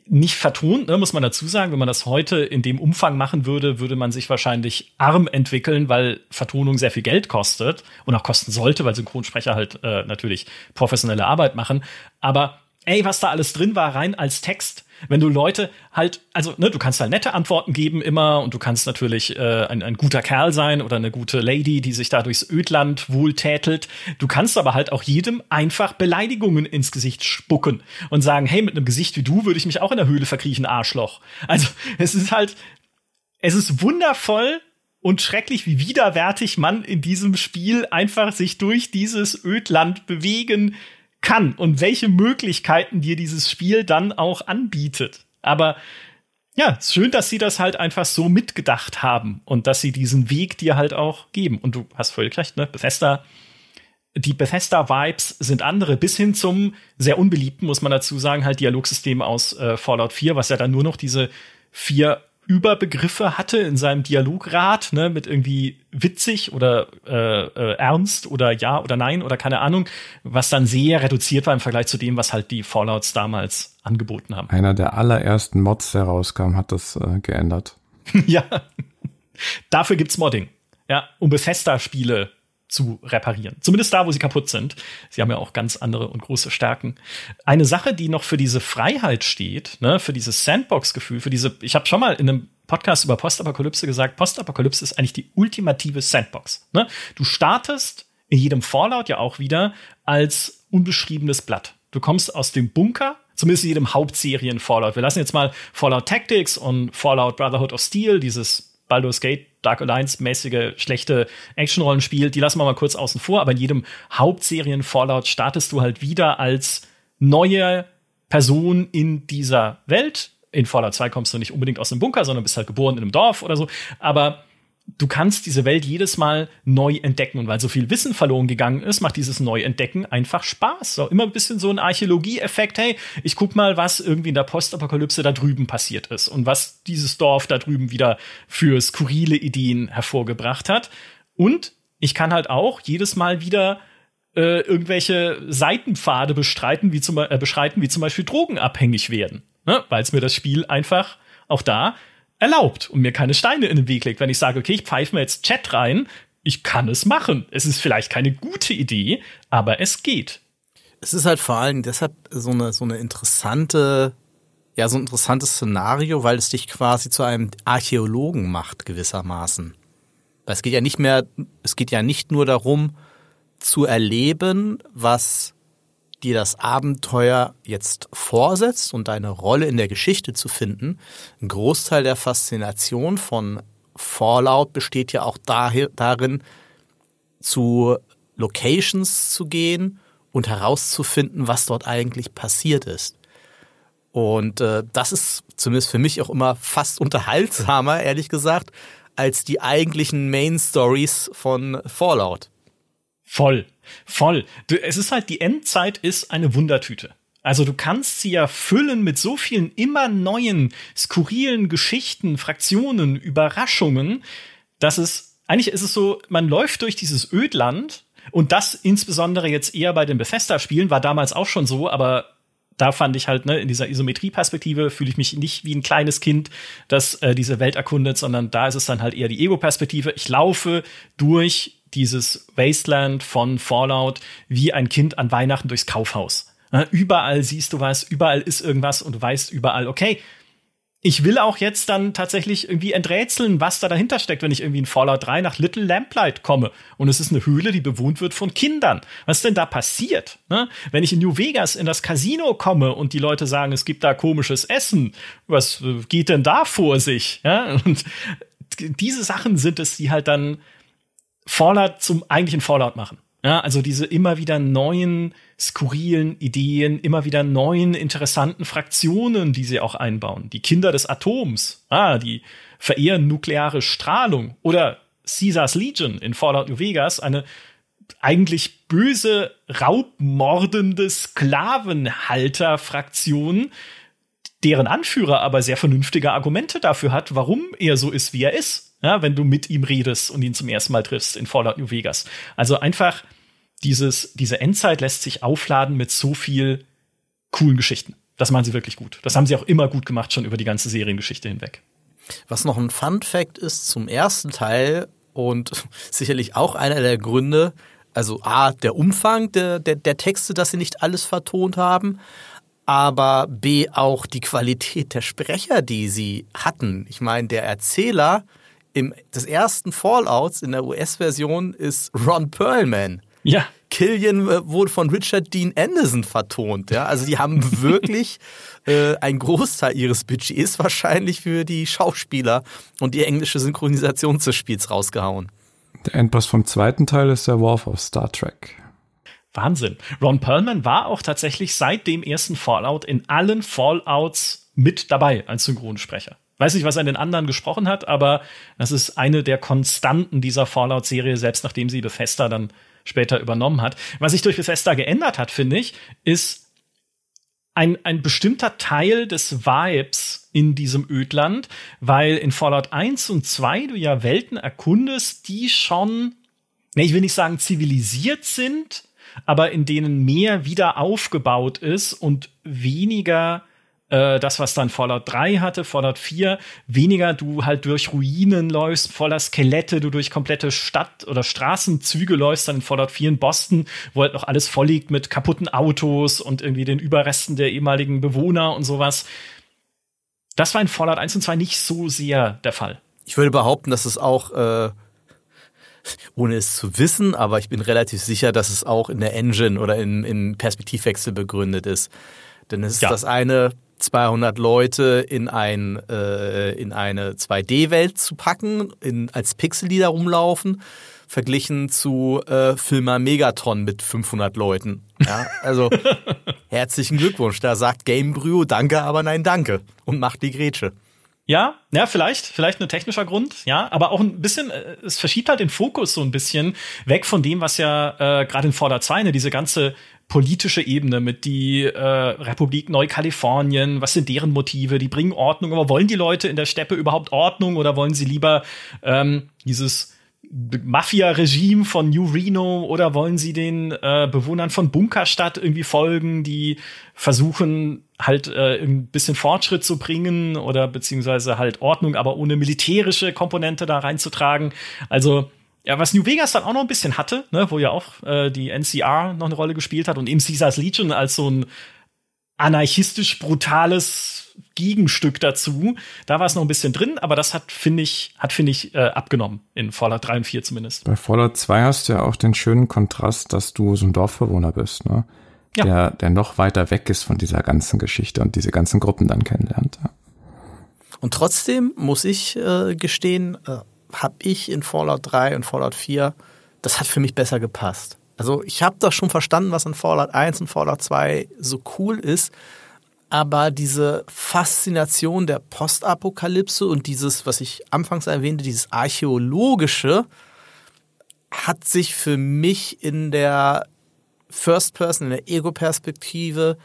nicht vertont, ne, muss man dazu sagen. Wenn man das heute in dem Umfang machen würde, würde man sich wahrscheinlich arm entwickeln, weil Vertonung sehr viel Geld kostet und auch kosten sollte, weil Synchronsprecher halt äh, natürlich professionelle Arbeit machen. Aber ey, was da alles drin war, rein als Text, wenn du Leute halt, also ne, du kannst halt nette Antworten geben immer und du kannst natürlich äh, ein, ein guter Kerl sein oder eine gute Lady, die sich da durchs Ödland wohltätelt. Du kannst aber halt auch jedem einfach Beleidigungen ins Gesicht spucken und sagen, hey, mit einem Gesicht wie du würde ich mich auch in der Höhle verkriechen, Arschloch. Also es ist halt, es ist wundervoll, und schrecklich, wie widerwärtig man in diesem Spiel einfach sich durch dieses Ödland bewegen kann und welche Möglichkeiten dir dieses Spiel dann auch anbietet. Aber ja, ist schön, dass sie das halt einfach so mitgedacht haben und dass sie diesen Weg dir halt auch geben. Und du hast völlig recht, ne? Bethesda, die Bethesda-Vibes sind andere, bis hin zum sehr unbeliebten, muss man dazu sagen, halt Dialogsystem aus äh, Fallout 4, was ja dann nur noch diese vier Überbegriffe hatte in seinem Dialograt, ne, mit irgendwie witzig oder äh, äh, ernst oder ja oder nein oder keine Ahnung, was dann sehr reduziert war im Vergleich zu dem, was halt die Fallouts damals angeboten haben. Einer der allerersten Mods, der rauskam, hat das äh, geändert. ja. Dafür gibt's Modding. Ja, um Bethesda-Spiele zu reparieren. Zumindest da, wo sie kaputt sind. Sie haben ja auch ganz andere und große Stärken. Eine Sache, die noch für diese Freiheit steht, ne, für dieses Sandbox-Gefühl, für diese, ich habe schon mal in einem Podcast über Postapokalypse gesagt, Postapokalypse ist eigentlich die ultimative Sandbox. Ne? Du startest in jedem Fallout ja auch wieder als unbeschriebenes Blatt. Du kommst aus dem Bunker, zumindest in jedem Hauptserien Fallout. Wir lassen jetzt mal Fallout Tactics und Fallout Brotherhood of Steel, dieses Baldur's Gate Dark Alliance mäßige schlechte Actionrollenspiel, die lassen wir mal kurz außen vor, aber in jedem Hauptserien Fallout startest du halt wieder als neue Person in dieser Welt. In Fallout 2 kommst du nicht unbedingt aus dem Bunker, sondern bist halt geboren in einem Dorf oder so, aber du kannst diese Welt jedes Mal neu entdecken. Und weil so viel Wissen verloren gegangen ist, macht dieses Neuentdecken einfach Spaß. So immer ein bisschen so ein Archäologie-Effekt. Hey, ich guck mal, was irgendwie in der Postapokalypse da drüben passiert ist und was dieses Dorf da drüben wieder für skurrile Ideen hervorgebracht hat. Und ich kann halt auch jedes Mal wieder äh, irgendwelche Seitenpfade bestreiten, wie zum, äh, beschreiten, wie zum Beispiel drogenabhängig werden. Ne? Weil es mir das Spiel einfach auch da erlaubt und mir keine Steine in den Weg legt. Wenn ich sage, okay, ich pfeife mir jetzt Chat rein, ich kann es machen. Es ist vielleicht keine gute Idee, aber es geht. Es ist halt vor allem deshalb so eine, so eine interessante, ja, so ein interessantes Szenario, weil es dich quasi zu einem Archäologen macht, gewissermaßen. Weil es geht ja nicht mehr, es geht ja nicht nur darum, zu erleben, was dir das Abenteuer jetzt vorsetzt und deine Rolle in der Geschichte zu finden. Ein Großteil der Faszination von Fallout besteht ja auch darin, zu Locations zu gehen und herauszufinden, was dort eigentlich passiert ist. Und äh, das ist zumindest für mich auch immer fast unterhaltsamer, ehrlich gesagt, als die eigentlichen Main Stories von Fallout. Voll, voll. Du, es ist halt, die Endzeit ist eine Wundertüte. Also du kannst sie ja füllen mit so vielen immer neuen, skurrilen Geschichten, Fraktionen, Überraschungen, dass es, eigentlich ist es so, man läuft durch dieses Ödland und das insbesondere jetzt eher bei den Bethesda-Spielen, war damals auch schon so, aber da fand ich halt, ne, in dieser Isometrie-Perspektive fühle ich mich nicht wie ein kleines Kind, das äh, diese Welt erkundet, sondern da ist es dann halt eher die Ego-Perspektive. Ich laufe durch dieses Wasteland von Fallout wie ein Kind an Weihnachten durchs Kaufhaus. Überall siehst du was, überall ist irgendwas und du weißt überall, okay, ich will auch jetzt dann tatsächlich irgendwie enträtseln, was da dahinter steckt, wenn ich irgendwie in Fallout 3 nach Little Lamplight komme und es ist eine Höhle, die bewohnt wird von Kindern. Was denn da passiert? Ne? Wenn ich in New Vegas in das Casino komme und die Leute sagen, es gibt da komisches Essen, was äh, geht denn da vor sich? Ja? Und diese Sachen sind es, die halt dann Fallout zum eigentlichen Fallout machen. Ja, also diese immer wieder neuen, skurrilen Ideen, immer wieder neuen, interessanten Fraktionen, die sie auch einbauen. Die Kinder des Atoms, ah, die verehren nukleare Strahlung. Oder Caesars Legion in Fallout New Vegas, eine eigentlich böse, raubmordende Sklavenhalter-Fraktion, deren Anführer aber sehr vernünftige Argumente dafür hat, warum er so ist, wie er ist ja, wenn du mit ihm redest und ihn zum ersten Mal triffst in Fallout New Vegas. Also einfach dieses, diese Endzeit lässt sich aufladen mit so viel coolen Geschichten. Das machen sie wirklich gut. Das haben sie auch immer gut gemacht, schon über die ganze Seriengeschichte hinweg. Was noch ein Fun Fact ist zum ersten Teil und sicherlich auch einer der Gründe, also A, der Umfang der, der, der Texte, dass sie nicht alles vertont haben, aber B, auch die Qualität der Sprecher, die sie hatten. Ich meine, der Erzähler im, des ersten Fallouts in der US-Version ist Ron Perlman. Ja. Killian äh, wurde von Richard Dean Anderson vertont. Ja? Also die haben wirklich äh, einen Großteil ihres Budgets wahrscheinlich für die Schauspieler und die englische Synchronisation des Spiels rausgehauen. Der Endboss vom zweiten Teil ist der Worf aus Star Trek. Wahnsinn. Ron Perlman war auch tatsächlich seit dem ersten Fallout in allen Fallouts mit dabei als Synchronsprecher. Weiß nicht, was er in den anderen gesprochen hat, aber das ist eine der Konstanten dieser Fallout-Serie, selbst nachdem sie Bethesda dann später übernommen hat. Was sich durch Bethesda geändert hat, finde ich, ist ein, ein bestimmter Teil des Vibes in diesem Ödland, weil in Fallout 1 und 2 du ja Welten erkundest, die schon, ne, ich will nicht sagen zivilisiert sind, aber in denen mehr wieder aufgebaut ist und weniger äh, das, was dann Fallout 3 hatte, Fallout 4, weniger du halt durch Ruinen läufst, voller Skelette, du durch komplette Stadt- oder Straßenzüge läufst, dann in Fallout 4 in Boston, wo halt noch alles voll liegt mit kaputten Autos und irgendwie den Überresten der ehemaligen Bewohner und sowas. Das war in Fallout 1 und 2 nicht so sehr der Fall. Ich würde behaupten, dass es auch äh, ohne es zu wissen, aber ich bin relativ sicher, dass es auch in der Engine oder in, in Perspektivwechsel begründet ist. Denn es ist ja. das eine, 200 Leute in, ein, äh, in eine 2D-Welt zu packen, in, als Pixel, die da rumlaufen, verglichen zu äh, Filmer Megatron mit 500 Leuten. Ja, also herzlichen Glückwunsch. Da sagt Gamebryo Danke, aber nein, danke und macht die Grätsche. Ja, ja, vielleicht, vielleicht ein technischer Grund, ja, aber auch ein bisschen, äh, es verschiebt halt den Fokus so ein bisschen weg von dem, was ja äh, gerade in Fallout 2, diese ganze politische Ebene mit die äh, Republik Neukalifornien, was sind deren Motive, die bringen Ordnung, aber wollen die Leute in der Steppe überhaupt Ordnung oder wollen sie lieber ähm, dieses Mafia-Regime von New Reno oder wollen sie den äh, Bewohnern von Bunkerstadt irgendwie folgen, die versuchen halt äh, ein bisschen Fortschritt zu bringen oder beziehungsweise halt Ordnung, aber ohne militärische Komponente da reinzutragen. Also ja, was New Vegas dann auch noch ein bisschen hatte, ne, wo ja auch äh, die NCR noch eine Rolle gespielt hat und eben Caesars Legion als so ein anarchistisch brutales Gegenstück dazu. Da war es noch ein bisschen drin, aber das hat, finde ich, hat, finde ich, äh, abgenommen in Fallout 3 und 4 zumindest. Bei Fallout 2 hast du ja auch den schönen Kontrast, dass du so ein Dorfbewohner bist, ne? Ja. Der, der noch weiter weg ist von dieser ganzen Geschichte und diese ganzen Gruppen dann kennenlernt. Ja. Und trotzdem muss ich äh, gestehen, äh, habe ich in Fallout 3 und Fallout 4, das hat für mich besser gepasst. Also ich habe das schon verstanden, was in Fallout 1 und Fallout 2 so cool ist, aber diese Faszination der Postapokalypse und dieses, was ich anfangs erwähnte, dieses archäologische, hat sich für mich in der First Person, in der Ego-Perspektive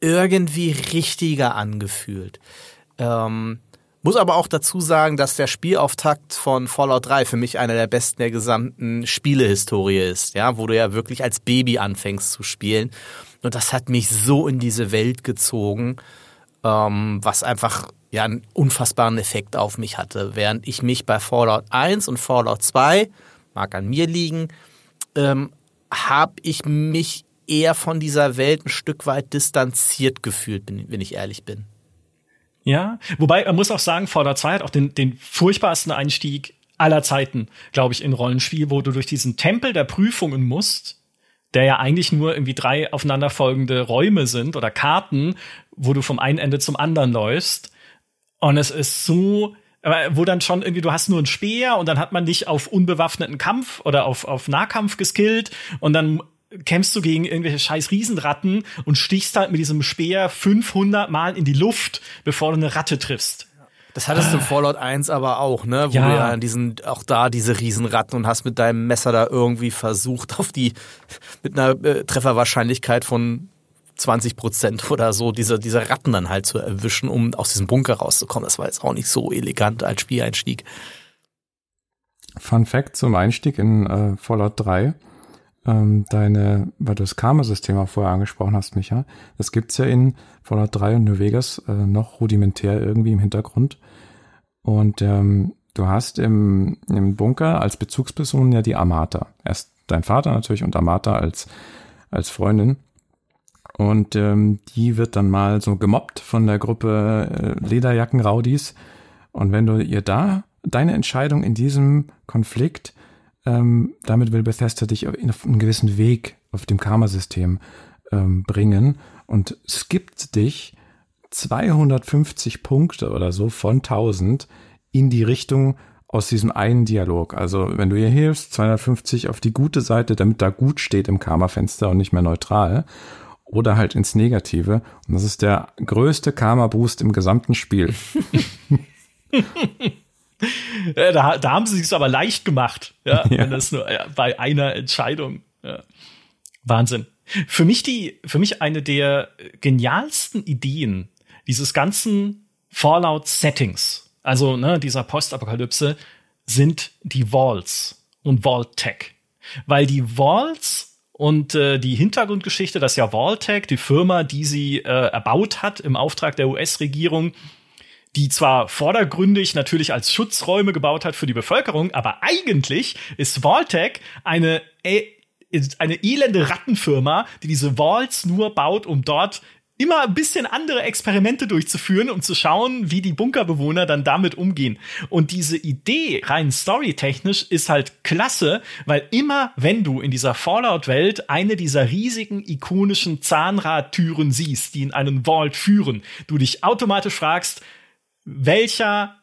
irgendwie richtiger angefühlt. Ähm, muss aber auch dazu sagen, dass der Spielauftakt von Fallout 3 für mich einer der besten der gesamten Spielehistorie ist, ja, wo du ja wirklich als Baby anfängst zu spielen und das hat mich so in diese Welt gezogen, ähm, was einfach ja einen unfassbaren Effekt auf mich hatte. Während ich mich bei Fallout 1 und Fallout 2, mag an mir liegen, ähm, habe ich mich eher von dieser Welt ein Stück weit distanziert gefühlt, wenn ich ehrlich bin. Ja, wobei man muss auch sagen, Fallout 2 hat auch den, den furchtbarsten Einstieg aller Zeiten, glaube ich, in Rollenspiel, wo du durch diesen Tempel der Prüfungen musst der ja eigentlich nur irgendwie drei aufeinanderfolgende Räume sind oder Karten, wo du vom einen Ende zum anderen läufst. Und es ist so, wo dann schon irgendwie, du hast nur einen Speer und dann hat man dich auf unbewaffneten Kampf oder auf, auf Nahkampf geskillt und dann kämpfst du gegen irgendwelche scheiß Riesenratten und stichst halt mit diesem Speer 500 Mal in die Luft, bevor du eine Ratte triffst. Das hattest du in Fallout 1 aber auch, ne? Wo ja. du ja diesen, auch da diese Riesenratten und hast mit deinem Messer da irgendwie versucht, auf die, mit einer äh, Trefferwahrscheinlichkeit von 20 Prozent oder so, diese, diese Ratten dann halt zu erwischen, um aus diesem Bunker rauszukommen. Das war jetzt auch nicht so elegant als Spieleinstieg. Fun Fact zum Einstieg in äh, Fallout 3 ähm, deine, weil du das Karma-System auch vorher angesprochen hast, Micha, das gibt's ja in Fallout 3 und New Vegas äh, noch rudimentär irgendwie im Hintergrund. Und ähm, du hast im, im Bunker als Bezugsperson ja die Amata. Erst dein Vater natürlich und Amata als, als Freundin. Und ähm, die wird dann mal so gemobbt von der Gruppe äh, Lederjacken-Raudis. Und wenn du ihr da deine Entscheidung in diesem Konflikt ähm, damit will Bethesda dich auf einen gewissen Weg auf dem Karma-System ähm, bringen und skippt dich 250 Punkte oder so von 1000 in die Richtung aus diesem einen Dialog. Also wenn du ihr hilfst, 250 auf die gute Seite, damit da gut steht im Karma-Fenster und nicht mehr neutral. Oder halt ins Negative. Und das ist der größte Karma-Boost im gesamten Spiel. da, da haben sie es aber leicht gemacht, ja, ja. wenn das nur bei einer Entscheidung. Ja. Wahnsinn. Für mich die, für mich eine der genialsten Ideen dieses ganzen Fallout-Settings, also ne, dieser Postapokalypse, sind die Walls und Vault-Tech. Weil die Walls und äh, die Hintergrundgeschichte, dass ja Vault-Tech, die Firma, die sie äh, erbaut hat im Auftrag der US-Regierung, die zwar vordergründig natürlich als Schutzräume gebaut hat für die Bevölkerung, aber eigentlich ist Vaultec eine, eine elende Rattenfirma, die diese Vaults nur baut, um dort immer ein bisschen andere Experimente durchzuführen, um zu schauen, wie die Bunkerbewohner dann damit umgehen. Und diese Idee rein storytechnisch ist halt klasse, weil immer wenn du in dieser Fallout-Welt eine dieser riesigen ikonischen Zahnradtüren siehst, die in einen Vault führen, du dich automatisch fragst, welcher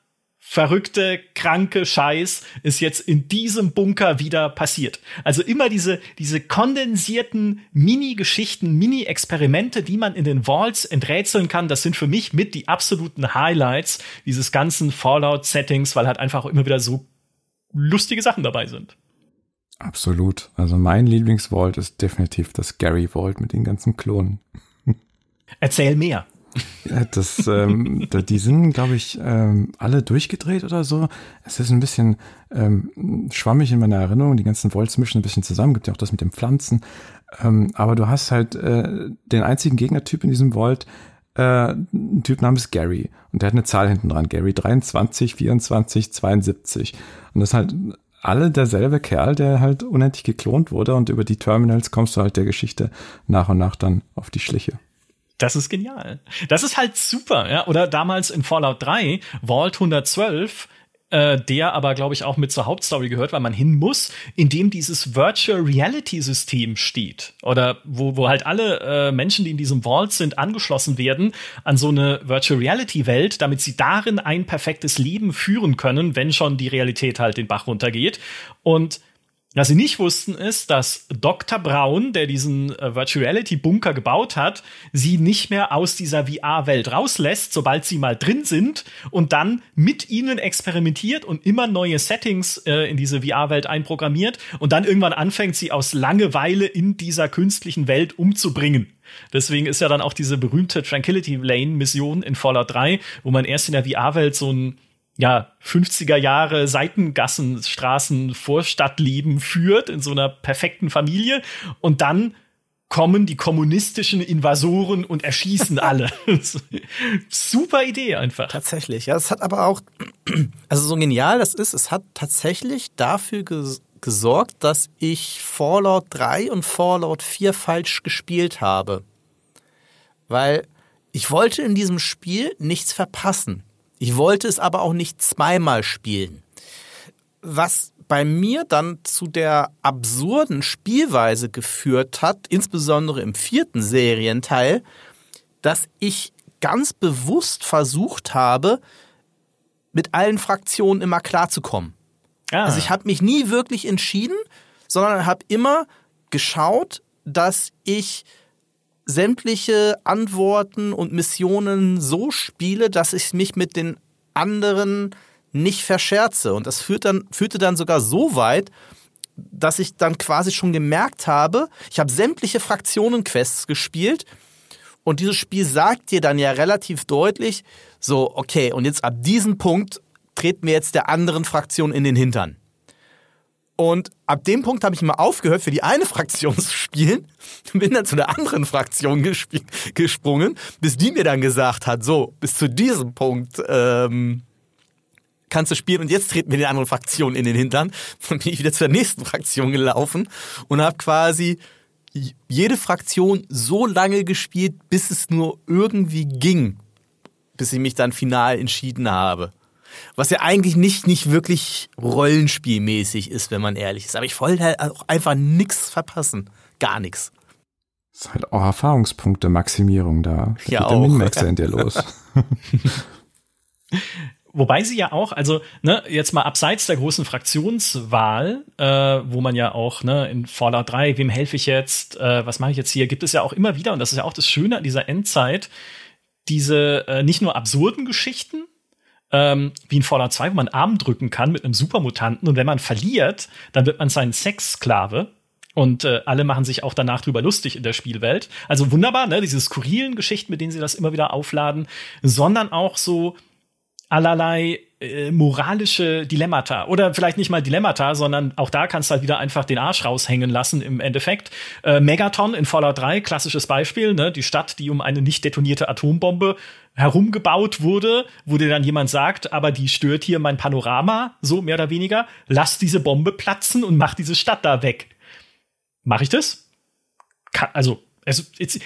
verrückte, kranke Scheiß ist jetzt in diesem Bunker wieder passiert. Also immer diese, diese kondensierten Mini-Geschichten, Mini-Experimente, die man in den Vaults enträtseln kann, das sind für mich mit die absoluten Highlights dieses ganzen Fallout-Settings, weil halt einfach immer wieder so lustige Sachen dabei sind. Absolut. Also mein Lieblingsvault ist definitiv das Gary Vault mit den ganzen Klonen. Erzähl mehr. Ja, das, ähm, die sind, glaube ich, ähm, alle durchgedreht oder so. Es ist ein bisschen ähm, schwammig in meiner Erinnerung. Die ganzen Volts mischen ein bisschen zusammen. Gibt ja auch das mit den Pflanzen. Ähm, aber du hast halt äh, den einzigen Gegnertyp in diesem Volt, äh, ein Typ namens Gary. Und der hat eine Zahl hinten dran. Gary 23, 24, 72. Und das ist halt alle derselbe Kerl, der halt unendlich geklont wurde. Und über die Terminals kommst du halt der Geschichte nach und nach dann auf die Schliche. Das ist genial. Das ist halt super, ja. Oder damals in Fallout 3, Vault 112, äh, der aber, glaube ich, auch mit zur Hauptstory gehört, weil man hin muss, in dem dieses Virtual Reality System steht. Oder wo, wo halt alle äh, Menschen, die in diesem Vault sind, angeschlossen werden an so eine Virtual Reality Welt, damit sie darin ein perfektes Leben führen können, wenn schon die Realität halt den Bach runtergeht. Und was sie nicht wussten, ist, dass Dr. Braun, der diesen äh, Virtual Reality Bunker gebaut hat, sie nicht mehr aus dieser VR-Welt rauslässt, sobald sie mal drin sind und dann mit ihnen experimentiert und immer neue Settings äh, in diese VR-Welt einprogrammiert und dann irgendwann anfängt, sie aus Langeweile in dieser künstlichen Welt umzubringen. Deswegen ist ja dann auch diese berühmte Tranquility Lane Mission in Fallout 3, wo man erst in der VR-Welt so ein ja, 50er Jahre Seitengassen, Straßen, Vorstadtleben führt in so einer perfekten Familie und dann kommen die kommunistischen Invasoren und erschießen alle. Super Idee einfach. Tatsächlich. Ja, es hat aber auch, also so genial das ist, es hat tatsächlich dafür ges gesorgt, dass ich Fallout 3 und Fallout 4 falsch gespielt habe. Weil ich wollte in diesem Spiel nichts verpassen. Ich wollte es aber auch nicht zweimal spielen. Was bei mir dann zu der absurden Spielweise geführt hat, insbesondere im vierten Serienteil, dass ich ganz bewusst versucht habe, mit allen Fraktionen immer klarzukommen. Ah. Also ich habe mich nie wirklich entschieden, sondern habe immer geschaut, dass ich sämtliche Antworten und Missionen so spiele, dass ich mich mit den anderen nicht verscherze. Und das führt dann, führte dann sogar so weit, dass ich dann quasi schon gemerkt habe, ich habe sämtliche Fraktionen-Quests gespielt und dieses Spiel sagt dir dann ja relativ deutlich, so, okay, und jetzt ab diesem Punkt treten wir jetzt der anderen Fraktion in den Hintern. Und ab dem Punkt habe ich mal aufgehört, für die eine Fraktion zu spielen, bin dann zu der anderen Fraktion gesprungen, bis die mir dann gesagt hat, so, bis zu diesem Punkt ähm, kannst du spielen und jetzt treten wir die andere Fraktion in den Hintern. Dann bin ich wieder zur nächsten Fraktion gelaufen und habe quasi jede Fraktion so lange gespielt, bis es nur irgendwie ging, bis ich mich dann final entschieden habe. Was ja eigentlich nicht, nicht wirklich rollenspielmäßig ist, wenn man ehrlich ist. Aber ich wollte halt auch einfach nichts verpassen. Gar nichts. Ist halt auch Erfahrungspunkte Maximierung da. Da ja, geht auch. der Min-Maxer in dir los. Wobei sie ja auch, also ne, jetzt mal abseits der großen Fraktionswahl, äh, wo man ja auch ne, in Fallout 3, wem helfe ich jetzt, äh, was mache ich jetzt hier, gibt es ja auch immer wieder, und das ist ja auch das Schöne an dieser Endzeit, diese äh, nicht nur absurden Geschichten, ähm, wie in Fallout 2, wo man Arm drücken kann mit einem Supermutanten und wenn man verliert, dann wird man sein Sexsklave. Und äh, alle machen sich auch danach drüber lustig in der Spielwelt. Also wunderbar, ne? Diese skurrilen Geschichten, mit denen sie das immer wieder aufladen, sondern auch so allerlei äh, moralische Dilemmata. Oder vielleicht nicht mal Dilemmata, sondern auch da kannst du halt wieder einfach den Arsch raushängen lassen im Endeffekt. Äh, Megaton in Fallout 3, klassisches Beispiel, ne? Die Stadt, die um eine nicht detonierte Atombombe herumgebaut wurde, wo dir dann jemand sagt, aber die stört hier mein Panorama, so mehr oder weniger, lass diese Bombe platzen und mach diese Stadt da weg. Mach ich das? Kann, also, also jetzt,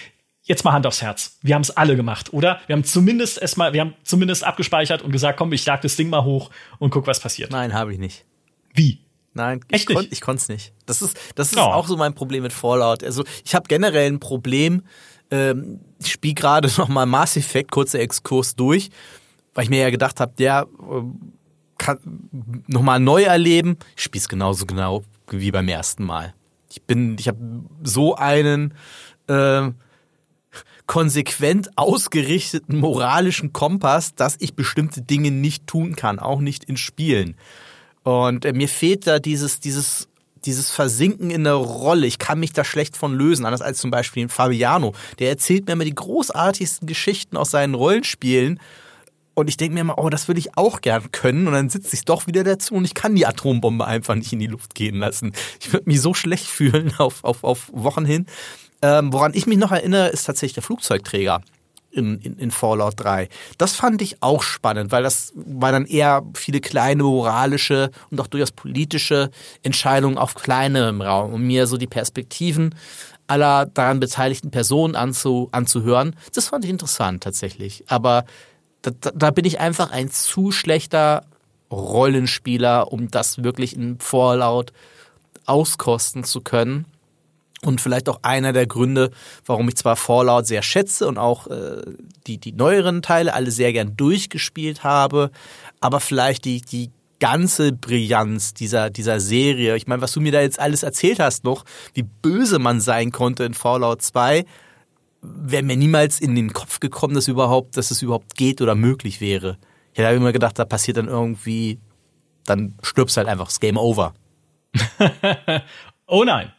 jetzt mal Hand aufs Herz. Wir haben es alle gemacht, oder? Wir haben zumindest erstmal, wir haben zumindest abgespeichert und gesagt, komm, ich lag das Ding mal hoch und guck, was passiert. Nein, habe ich nicht. Wie? Nein, Echt ich, kon ich konnte es nicht. Das ist, das ist oh. auch so mein Problem mit Fallout. Also ich habe generell ein Problem. Ähm, ich spiele gerade nochmal Mass Effect, kurzer Exkurs durch, weil ich mir ja gedacht habe, der äh, kann nochmal neu erleben. Ich spiele es genauso genau wie beim ersten Mal. Ich bin, ich habe so einen äh, konsequent ausgerichteten moralischen Kompass, dass ich bestimmte Dinge nicht tun kann, auch nicht in Spielen. Und äh, mir fehlt da dieses, dieses, dieses Versinken in der Rolle. Ich kann mich da schlecht von lösen, anders als zum Beispiel Fabiano. Der erzählt mir immer die großartigsten Geschichten aus seinen Rollenspielen. Und ich denke mir immer, oh, das würde ich auch gern können. Und dann sitze ich doch wieder dazu und ich kann die Atombombe einfach nicht in die Luft gehen lassen. Ich würde mich so schlecht fühlen auf, auf, auf Wochen hin. Ähm, woran ich mich noch erinnere, ist tatsächlich der Flugzeugträger. In, in, in Fallout 3. Das fand ich auch spannend, weil das war dann eher viele kleine moralische und auch durchaus politische Entscheidungen auf kleinerem Raum, um mir so die Perspektiven aller daran beteiligten Personen anzu, anzuhören. Das fand ich interessant tatsächlich. Aber da, da bin ich einfach ein zu schlechter Rollenspieler, um das wirklich in Fallout auskosten zu können. Und vielleicht auch einer der Gründe, warum ich zwar Fallout sehr schätze und auch äh, die, die neueren Teile alle sehr gern durchgespielt habe, aber vielleicht die, die ganze Brillanz dieser, dieser Serie, ich meine, was du mir da jetzt alles erzählt hast noch, wie böse man sein konnte in Fallout 2, wäre mir niemals in den Kopf gekommen, dass überhaupt, dass es überhaupt geht oder möglich wäre. Ich hätte immer gedacht, da passiert dann irgendwie, dann stirbst halt einfach, das Game over. oh nein.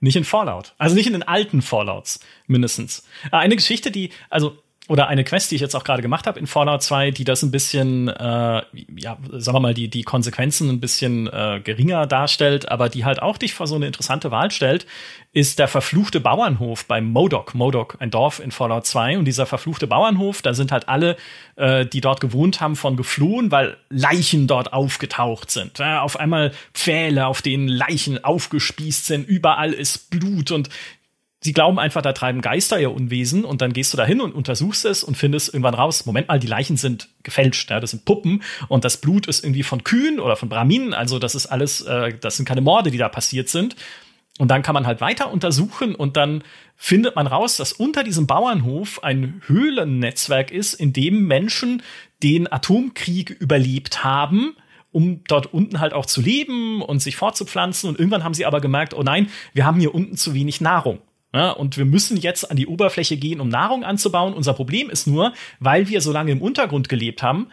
Nicht in Fallout. Also nicht in den alten Fallouts, mindestens. Äh, eine Geschichte, die, also, oder eine Quest, die ich jetzt auch gerade gemacht habe in Fallout 2, die das ein bisschen, äh, ja, sagen wir mal, die, die Konsequenzen ein bisschen äh, geringer darstellt, aber die halt auch dich vor so eine interessante Wahl stellt, ist der verfluchte Bauernhof bei Modoc. Modoc, ein Dorf in Fallout 2. Und dieser verfluchte Bauernhof, da sind halt alle, äh, die dort gewohnt haben, von geflohen, weil Leichen dort aufgetaucht sind. Ja, auf einmal Pfähle, auf denen Leichen aufgespießt sind. Überall ist Blut und sie glauben einfach, da treiben Geister ihr Unwesen und dann gehst du da hin und untersuchst es und findest irgendwann raus, Moment mal, die Leichen sind gefälscht, ja, das sind Puppen und das Blut ist irgendwie von Kühen oder von Braminen, also das ist alles, äh, das sind keine Morde, die da passiert sind. Und dann kann man halt weiter untersuchen und dann findet man raus, dass unter diesem Bauernhof ein Höhlennetzwerk ist, in dem Menschen den Atomkrieg überlebt haben, um dort unten halt auch zu leben und sich fortzupflanzen. Und irgendwann haben sie aber gemerkt, oh nein, wir haben hier unten zu wenig Nahrung. Ja, und wir müssen jetzt an die Oberfläche gehen, um Nahrung anzubauen. Unser Problem ist nur, weil wir so lange im Untergrund gelebt haben,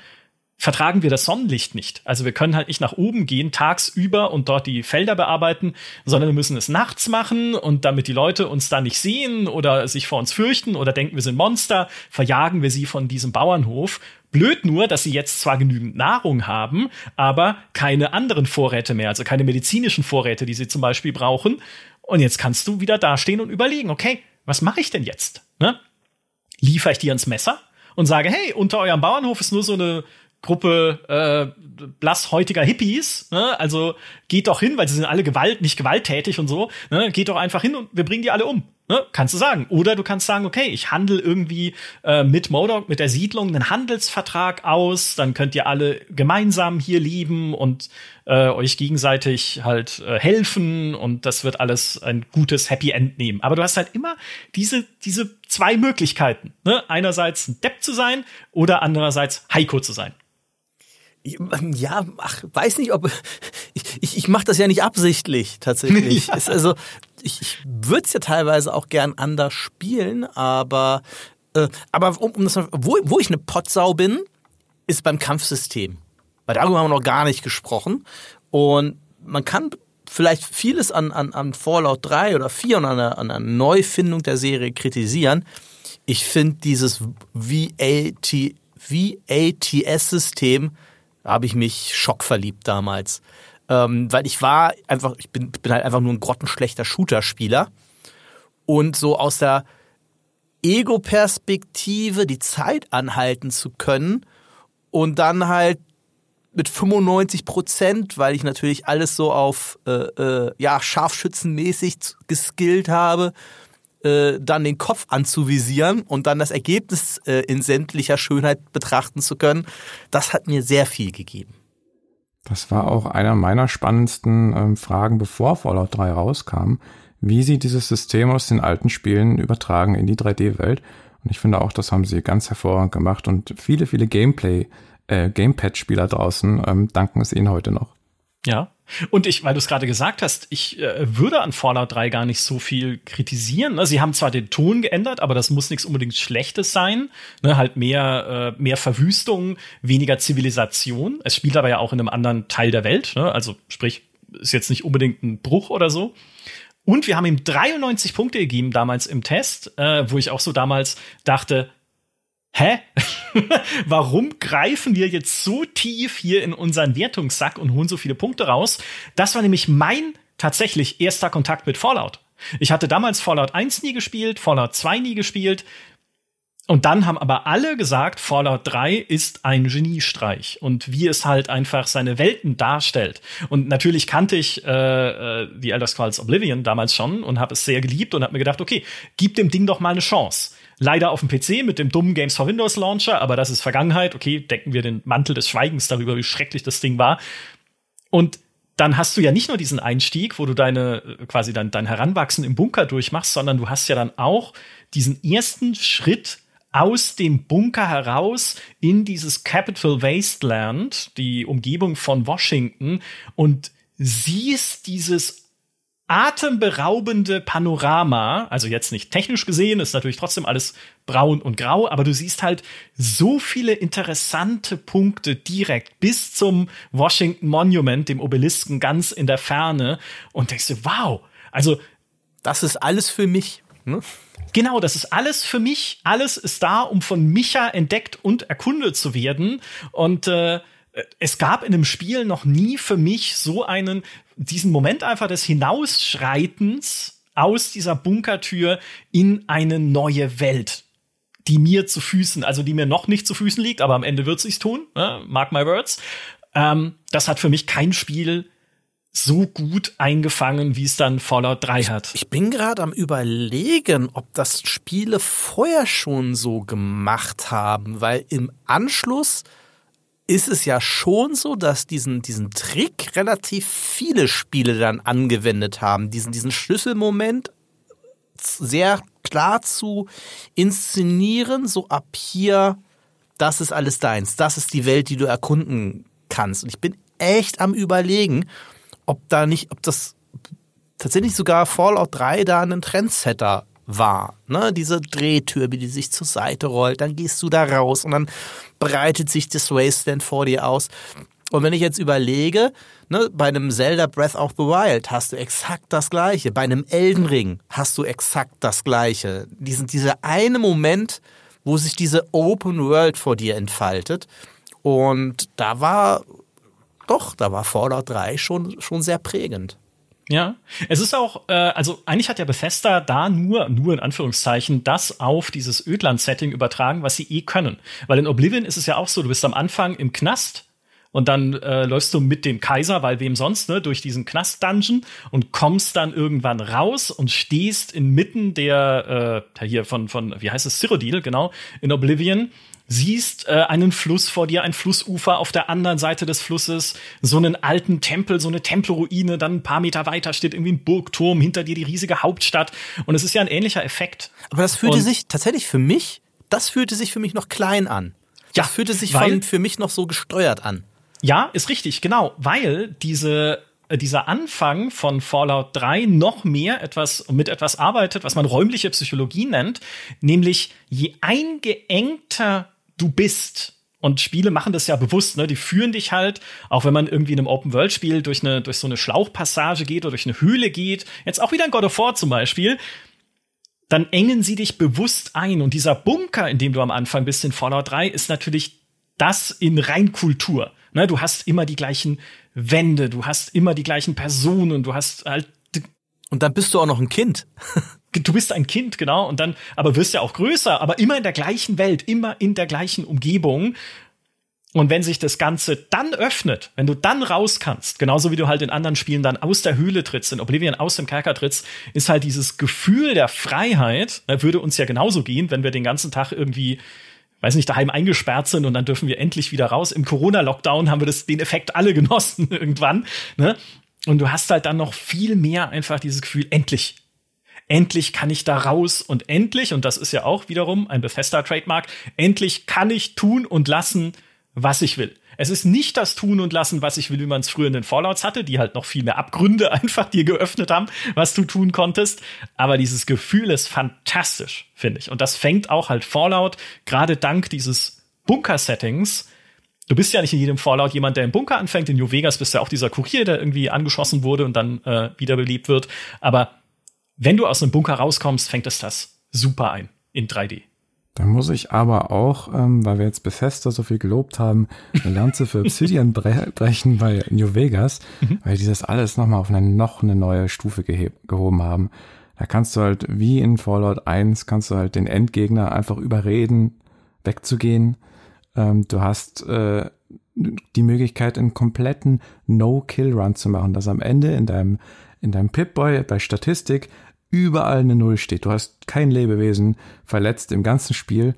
vertragen wir das Sonnenlicht nicht. Also wir können halt nicht nach oben gehen tagsüber und dort die Felder bearbeiten, sondern wir müssen es nachts machen und damit die Leute uns da nicht sehen oder sich vor uns fürchten oder denken, wir sind Monster, verjagen wir sie von diesem Bauernhof. Blöd nur, dass sie jetzt zwar genügend Nahrung haben, aber keine anderen Vorräte mehr, also keine medizinischen Vorräte, die sie zum Beispiel brauchen. Und jetzt kannst du wieder dastehen und überlegen, okay, was mache ich denn jetzt? Ne? Liefer ich dir ins Messer und sage, hey, unter eurem Bauernhof ist nur so eine Gruppe äh, blasshäutiger Hippies, ne? also geht doch hin, weil sie sind alle Gewalt, nicht gewalttätig und so, ne? geht doch einfach hin und wir bringen die alle um. Ne? Kannst du sagen. Oder du kannst sagen, okay, ich handle irgendwie äh, mit Modoc, mit der Siedlung, einen Handelsvertrag aus, dann könnt ihr alle gemeinsam hier leben und äh, euch gegenseitig halt äh, helfen und das wird alles ein gutes Happy End nehmen. Aber du hast halt immer diese, diese zwei Möglichkeiten. Ne? Einerseits ein Depp zu sein oder andererseits Heiko zu sein. Ja, ach, weiß nicht, ob ich, ich, ich mache das ja nicht absichtlich tatsächlich. ja. also ich, ich würde es ja teilweise auch gern anders spielen, aber äh, aber um, um das, wo, wo ich eine Potsau bin, ist beim Kampfsystem. Weil darüber haben wir noch gar nicht gesprochen. Und man kann vielleicht vieles an, an, an Fallout 3 oder 4 und an einer, an einer Neufindung der Serie kritisieren. Ich finde dieses VATS-System habe ich mich schockverliebt damals. Ähm, weil ich war einfach, ich bin, bin halt einfach nur ein grottenschlechter Shooter-Spieler. Und so aus der Ego-Perspektive die Zeit anhalten zu können und dann halt mit 95 Prozent, weil ich natürlich alles so auf äh, äh, ja scharfschützenmäßig geskillt habe, äh, dann den Kopf anzuvisieren und dann das Ergebnis äh, in sämtlicher Schönheit betrachten zu können, das hat mir sehr viel gegeben. Das war auch einer meiner spannendsten ähm, Fragen, bevor Fallout 3 rauskam. Wie sie dieses System aus den alten Spielen übertragen in die 3D-Welt. Und ich finde auch, das haben sie ganz hervorragend gemacht und viele, viele Gameplay, äh, Gamepad-Spieler draußen ähm, danken es ihnen heute noch. Ja. Und ich, weil du es gerade gesagt hast, ich äh, würde an Fallout 3 gar nicht so viel kritisieren. Ne? Sie haben zwar den Ton geändert, aber das muss nichts unbedingt Schlechtes sein. Ne? Halt mehr, äh, mehr Verwüstung, weniger Zivilisation. Es spielt aber ja auch in einem anderen Teil der Welt. Ne? Also sprich, ist jetzt nicht unbedingt ein Bruch oder so. Und wir haben ihm 93 Punkte gegeben damals im Test, äh, wo ich auch so damals dachte, hä? Warum greifen wir jetzt so tief hier in unseren Wertungssack und holen so viele Punkte raus? Das war nämlich mein tatsächlich erster Kontakt mit Fallout. Ich hatte damals Fallout 1 nie gespielt, Fallout 2 nie gespielt. Und dann haben aber alle gesagt, Fallout 3 ist ein Geniestreich und wie es halt einfach seine Welten darstellt. Und natürlich kannte ich äh, äh, The Elder Scrolls Oblivion damals schon und habe es sehr geliebt und habe mir gedacht, okay, gib dem Ding doch mal eine Chance. Leider auf dem PC mit dem dummen Games for Windows Launcher, aber das ist Vergangenheit. Okay, decken wir den Mantel des Schweigens darüber, wie schrecklich das Ding war. Und dann hast du ja nicht nur diesen Einstieg, wo du deine quasi dein, dein Heranwachsen im Bunker durchmachst, sondern du hast ja dann auch diesen ersten Schritt aus dem Bunker heraus in dieses Capital Wasteland, die Umgebung von Washington und siehst dieses atemberaubende Panorama, also jetzt nicht technisch gesehen, ist natürlich trotzdem alles braun und grau, aber du siehst halt so viele interessante Punkte direkt bis zum Washington Monument, dem Obelisken ganz in der Ferne und denkst dir, wow, also das ist alles für mich. Ne? Genau, das ist alles für mich. Alles ist da, um von Micha entdeckt und erkundet zu werden. Und äh, es gab in dem Spiel noch nie für mich so einen, diesen Moment einfach des Hinausschreitens aus dieser Bunkertür in eine neue Welt, die mir zu Füßen, also die mir noch nicht zu Füßen liegt, aber am Ende wird sich's tun, ne? mark my words. Ähm, das hat für mich kein Spiel so gut eingefangen, wie es dann Fallout 3 hat. Ich bin gerade am überlegen, ob das Spiele vorher schon so gemacht haben, weil im Anschluss ist es ja schon so, dass diesen, diesen Trick relativ viele Spiele dann angewendet haben, diesen, diesen Schlüsselmoment sehr klar zu inszenieren, so ab hier, das ist alles deins, das ist die Welt, die du erkunden kannst. Und ich bin echt am überlegen, ob da nicht, ob das tatsächlich sogar Fallout 3 da ein Trendsetter war. Ne? Diese Drehtür, die sich zur Seite rollt, dann gehst du da raus und dann breitet sich das Wasteland vor dir aus. Und wenn ich jetzt überlege, ne, bei einem Zelda Breath of the Wild hast du exakt das Gleiche. Bei einem Elden Ring hast du exakt das Gleiche. Diesen, dieser eine Moment, wo sich diese Open World vor dir entfaltet. Und da war, doch, da war Fallout 3 schon, schon sehr prägend. Ja, es ist auch, äh, also eigentlich hat ja Bethesda da nur, nur in Anführungszeichen, das auf dieses Ödland-Setting übertragen, was sie eh können. Weil in Oblivion ist es ja auch so, du bist am Anfang im Knast und dann äh, läufst du mit dem Kaiser, weil wem sonst, ne, durch diesen Knast-Dungeon und kommst dann irgendwann raus und stehst inmitten der, äh, hier von, von, wie heißt es, Cyrodiil, genau, in Oblivion siehst äh, einen Fluss vor dir, ein Flussufer auf der anderen Seite des Flusses, so einen alten Tempel, so eine Tempelruine, dann ein paar Meter weiter steht irgendwie ein Burgturm, hinter dir die riesige Hauptstadt und es ist ja ein ähnlicher Effekt. Aber das fühlte und sich tatsächlich für mich, das fühlte sich für mich noch klein an. Das ja, fühlte sich weil, von, für mich noch so gesteuert an. Ja, ist richtig, genau, weil diese äh, dieser Anfang von Fallout 3 noch mehr etwas mit etwas arbeitet, was man räumliche Psychologie nennt, nämlich je eingeengter du bist. Und Spiele machen das ja bewusst, ne? Die führen dich halt, auch wenn man irgendwie in einem Open-World-Spiel durch, eine, durch so eine Schlauchpassage geht oder durch eine Höhle geht, jetzt auch wieder in God of War zum Beispiel, dann engen sie dich bewusst ein. Und dieser Bunker, in dem du am Anfang bist in Fallout 3, ist natürlich das in Reinkultur. Ne? Du hast immer die gleichen Wände, du hast immer die gleichen Personen, du hast halt. Und dann bist du auch noch ein Kind. du bist ein Kind, genau, und dann, aber wirst ja auch größer, aber immer in der gleichen Welt, immer in der gleichen Umgebung. Und wenn sich das Ganze dann öffnet, wenn du dann raus kannst, genauso wie du halt in anderen Spielen dann aus der Höhle trittst, in Oblivion aus dem Kerker trittst, ist halt dieses Gefühl der Freiheit, ne, würde uns ja genauso gehen, wenn wir den ganzen Tag irgendwie weiß nicht, daheim eingesperrt sind und dann dürfen wir endlich wieder raus. Im Corona-Lockdown haben wir das, den Effekt alle genossen irgendwann. Ne? Und du hast halt dann noch viel mehr einfach dieses Gefühl, endlich. Endlich kann ich da raus und endlich, und das ist ja auch wiederum ein Bethesda-Trademark, endlich kann ich tun und lassen, was ich will. Es ist nicht das Tun und Lassen, was ich will, wie man es früher in den Fallouts hatte, die halt noch viel mehr Abgründe einfach dir geöffnet haben, was du tun konntest. Aber dieses Gefühl ist fantastisch, finde ich. Und das fängt auch halt Fallout, gerade dank dieses Bunker-Settings. Du bist ja nicht in jedem Fallout jemand, der im Bunker anfängt. In New Vegas bist du ja auch dieser Kurier, der irgendwie angeschossen wurde und dann äh, wiederbelebt wird. Aber wenn du aus einem Bunker rauskommst, fängt es das super ein in 3D. Da muss ich aber auch, ähm, weil wir jetzt Bethesda so viel gelobt haben, eine Lanze für Obsidian bre brechen bei New Vegas, mhm. weil die das alles nochmal auf eine noch eine neue Stufe gehoben haben. Da kannst du halt, wie in Fallout 1, kannst du halt den Endgegner einfach überreden, wegzugehen. Ähm, du hast äh, die Möglichkeit, einen kompletten No-Kill-Run zu machen, dass am Ende in deinem, in deinem Pip-Boy bei Statistik überall eine Null steht. Du hast kein Lebewesen verletzt im ganzen Spiel.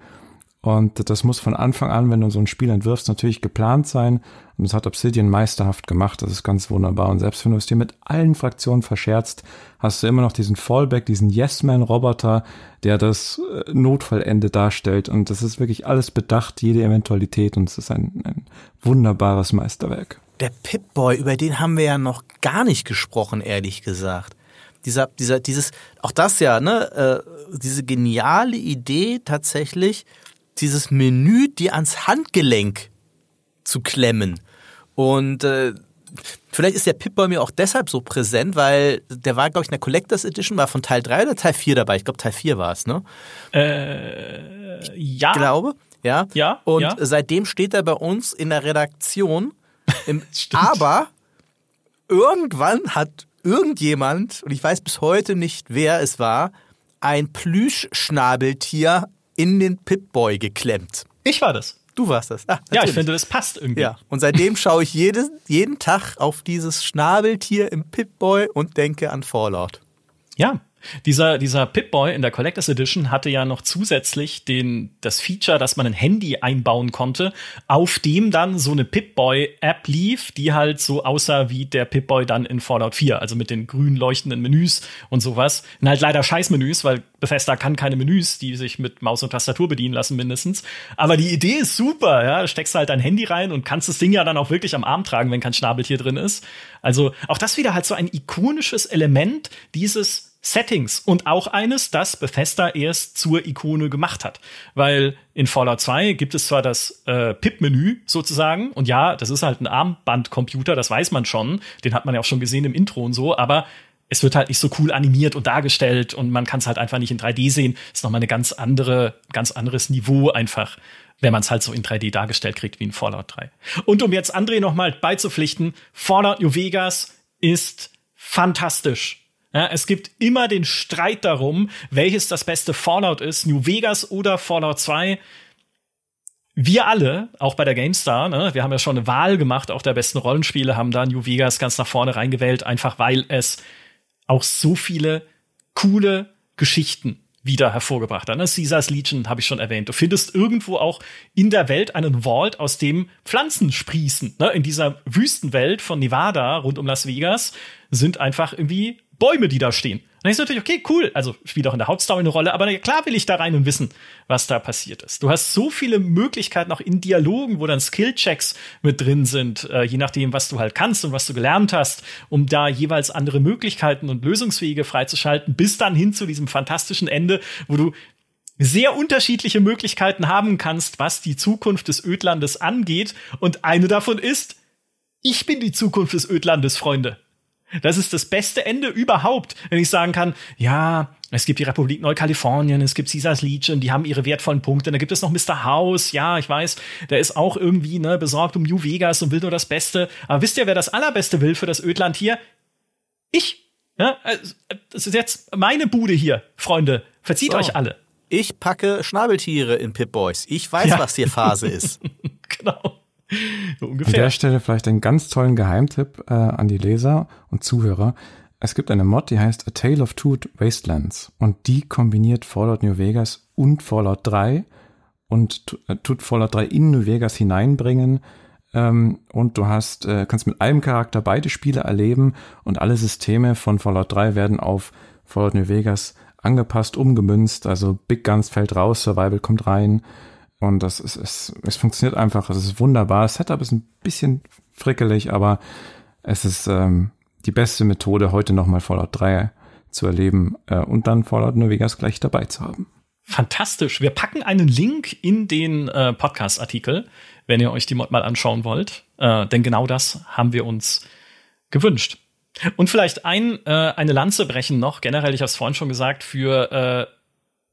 Und das muss von Anfang an, wenn du so ein Spiel entwirfst, natürlich geplant sein. Und das hat Obsidian meisterhaft gemacht. Das ist ganz wunderbar. Und selbst wenn du es dir mit allen Fraktionen verscherzt, hast du immer noch diesen Fallback, diesen Yes-Man-Roboter, der das äh, Notfallende darstellt. Und das ist wirklich alles bedacht, jede Eventualität. Und es ist ein, ein wunderbares Meisterwerk. Der Pip-Boy, über den haben wir ja noch gar nicht gesprochen, ehrlich gesagt dieser, dieser, dieses, auch das ja, ne, äh, diese geniale Idee tatsächlich, dieses Menü dir ans Handgelenk zu klemmen. Und äh, vielleicht ist der Pip-Boy mir auch deshalb so präsent, weil der war, glaube ich, in der Collectors Edition, war von Teil 3 oder Teil 4 dabei. Ich glaube, Teil 4 war es, ne? Äh, ja. Ich glaube, ja. Ja. Und ja. seitdem steht er bei uns in der Redaktion. Im, aber irgendwann hat irgendjemand, und ich weiß bis heute nicht, wer es war, ein Plüschschnabeltier in den Pip-Boy geklemmt. Ich war das. Du warst das. Ah, ja, ich finde, das passt irgendwie. Ja. Und seitdem schaue ich jeden, jeden Tag auf dieses Schnabeltier im Pip-Boy und denke an Fallout. Ja, dieser, dieser Pip-Boy in der Collectors Edition hatte ja noch zusätzlich den, das Feature, dass man ein Handy einbauen konnte, auf dem dann so eine Pip-Boy-App lief, die halt so aussah wie der Pip-Boy dann in Fallout 4, also mit den grün leuchtenden Menüs und sowas. Und halt leider Scheißmenüs, weil Bethesda kann keine Menüs, die sich mit Maus und Tastatur bedienen lassen mindestens. Aber die Idee ist super, ja. Steckst halt dein Handy rein und kannst das Ding ja dann auch wirklich am Arm tragen, wenn kein Schnabeltier drin ist. Also auch das wieder halt so ein ikonisches Element dieses Settings und auch eines, das Bethesda erst zur Ikone gemacht hat. Weil in Fallout 2 gibt es zwar das äh, PIP-Menü sozusagen, und ja, das ist halt ein Armbandcomputer, das weiß man schon, den hat man ja auch schon gesehen im Intro und so, aber es wird halt nicht so cool animiert und dargestellt und man kann es halt einfach nicht in 3D sehen. Ist nochmal eine ganz andere, ganz anderes Niveau einfach, wenn man es halt so in 3D dargestellt kriegt wie in Fallout 3. Und um jetzt André nochmal beizupflichten, Fallout New Vegas ist fantastisch. Ja, es gibt immer den Streit darum, welches das beste Fallout ist, New Vegas oder Fallout 2. Wir alle, auch bei der GameStar, ne, wir haben ja schon eine Wahl gemacht, auch der besten Rollenspiele, haben da New Vegas ganz nach vorne reingewählt, einfach weil es auch so viele coole Geschichten wieder hervorgebracht hat. Ne? Caesars Legion habe ich schon erwähnt. Du findest irgendwo auch in der Welt einen Vault, aus dem Pflanzen sprießen. Ne? In dieser Wüstenwelt von Nevada rund um Las Vegas sind einfach irgendwie Bäume, die da stehen. Und dann ist natürlich, okay, cool, also spielt auch in der Hauptstory eine Rolle, aber klar will ich da rein und wissen, was da passiert ist. Du hast so viele Möglichkeiten auch in Dialogen, wo dann Skillchecks mit drin sind, äh, je nachdem, was du halt kannst und was du gelernt hast, um da jeweils andere Möglichkeiten und Lösungswege freizuschalten, bis dann hin zu diesem fantastischen Ende, wo du sehr unterschiedliche Möglichkeiten haben kannst, was die Zukunft des Ödlandes angeht. Und eine davon ist, ich bin die Zukunft des Ödlandes, Freunde. Das ist das beste Ende überhaupt, wenn ich sagen kann, ja, es gibt die Republik Neukalifornien, es gibt Caesars Legion, die haben ihre wertvollen Punkte. Da gibt es noch Mr. House, ja, ich weiß, der ist auch irgendwie ne, besorgt um New Vegas und will nur das Beste. Aber wisst ihr, wer das Allerbeste will für das Ödland hier? Ich. Ja, das ist jetzt meine Bude hier, Freunde. Verzieht so. euch alle. Ich packe Schnabeltiere in Pip Boys. Ich weiß, ja. was hier Phase ist. genau. ungefähr. An der Stelle vielleicht einen ganz tollen Geheimtipp äh, an die Leser und Zuhörer. Es gibt eine Mod, die heißt A Tale of Two Wastelands und die kombiniert Fallout New Vegas und Fallout 3 und äh, tut Fallout 3 in New Vegas hineinbringen. Ähm, und du hast, äh, kannst mit einem Charakter beide Spiele erleben und alle Systeme von Fallout 3 werden auf Fallout New Vegas angepasst, umgemünzt. Also Big Guns fällt raus, Survival kommt rein. Und das ist, es, es funktioniert einfach. Es ist wunderbar. Das Setup ist ein bisschen frickelig, aber es ist ähm, die beste Methode, heute nochmal Fallout 3 zu erleben äh, und dann Fallout New Vegas gleich dabei zu haben. Fantastisch. Wir packen einen Link in den äh, Podcast-Artikel, wenn ihr euch die Mod mal anschauen wollt. Äh, denn genau das haben wir uns gewünscht. Und vielleicht ein, äh, eine Lanze brechen noch, generell, ich habe es vorhin schon gesagt, für äh,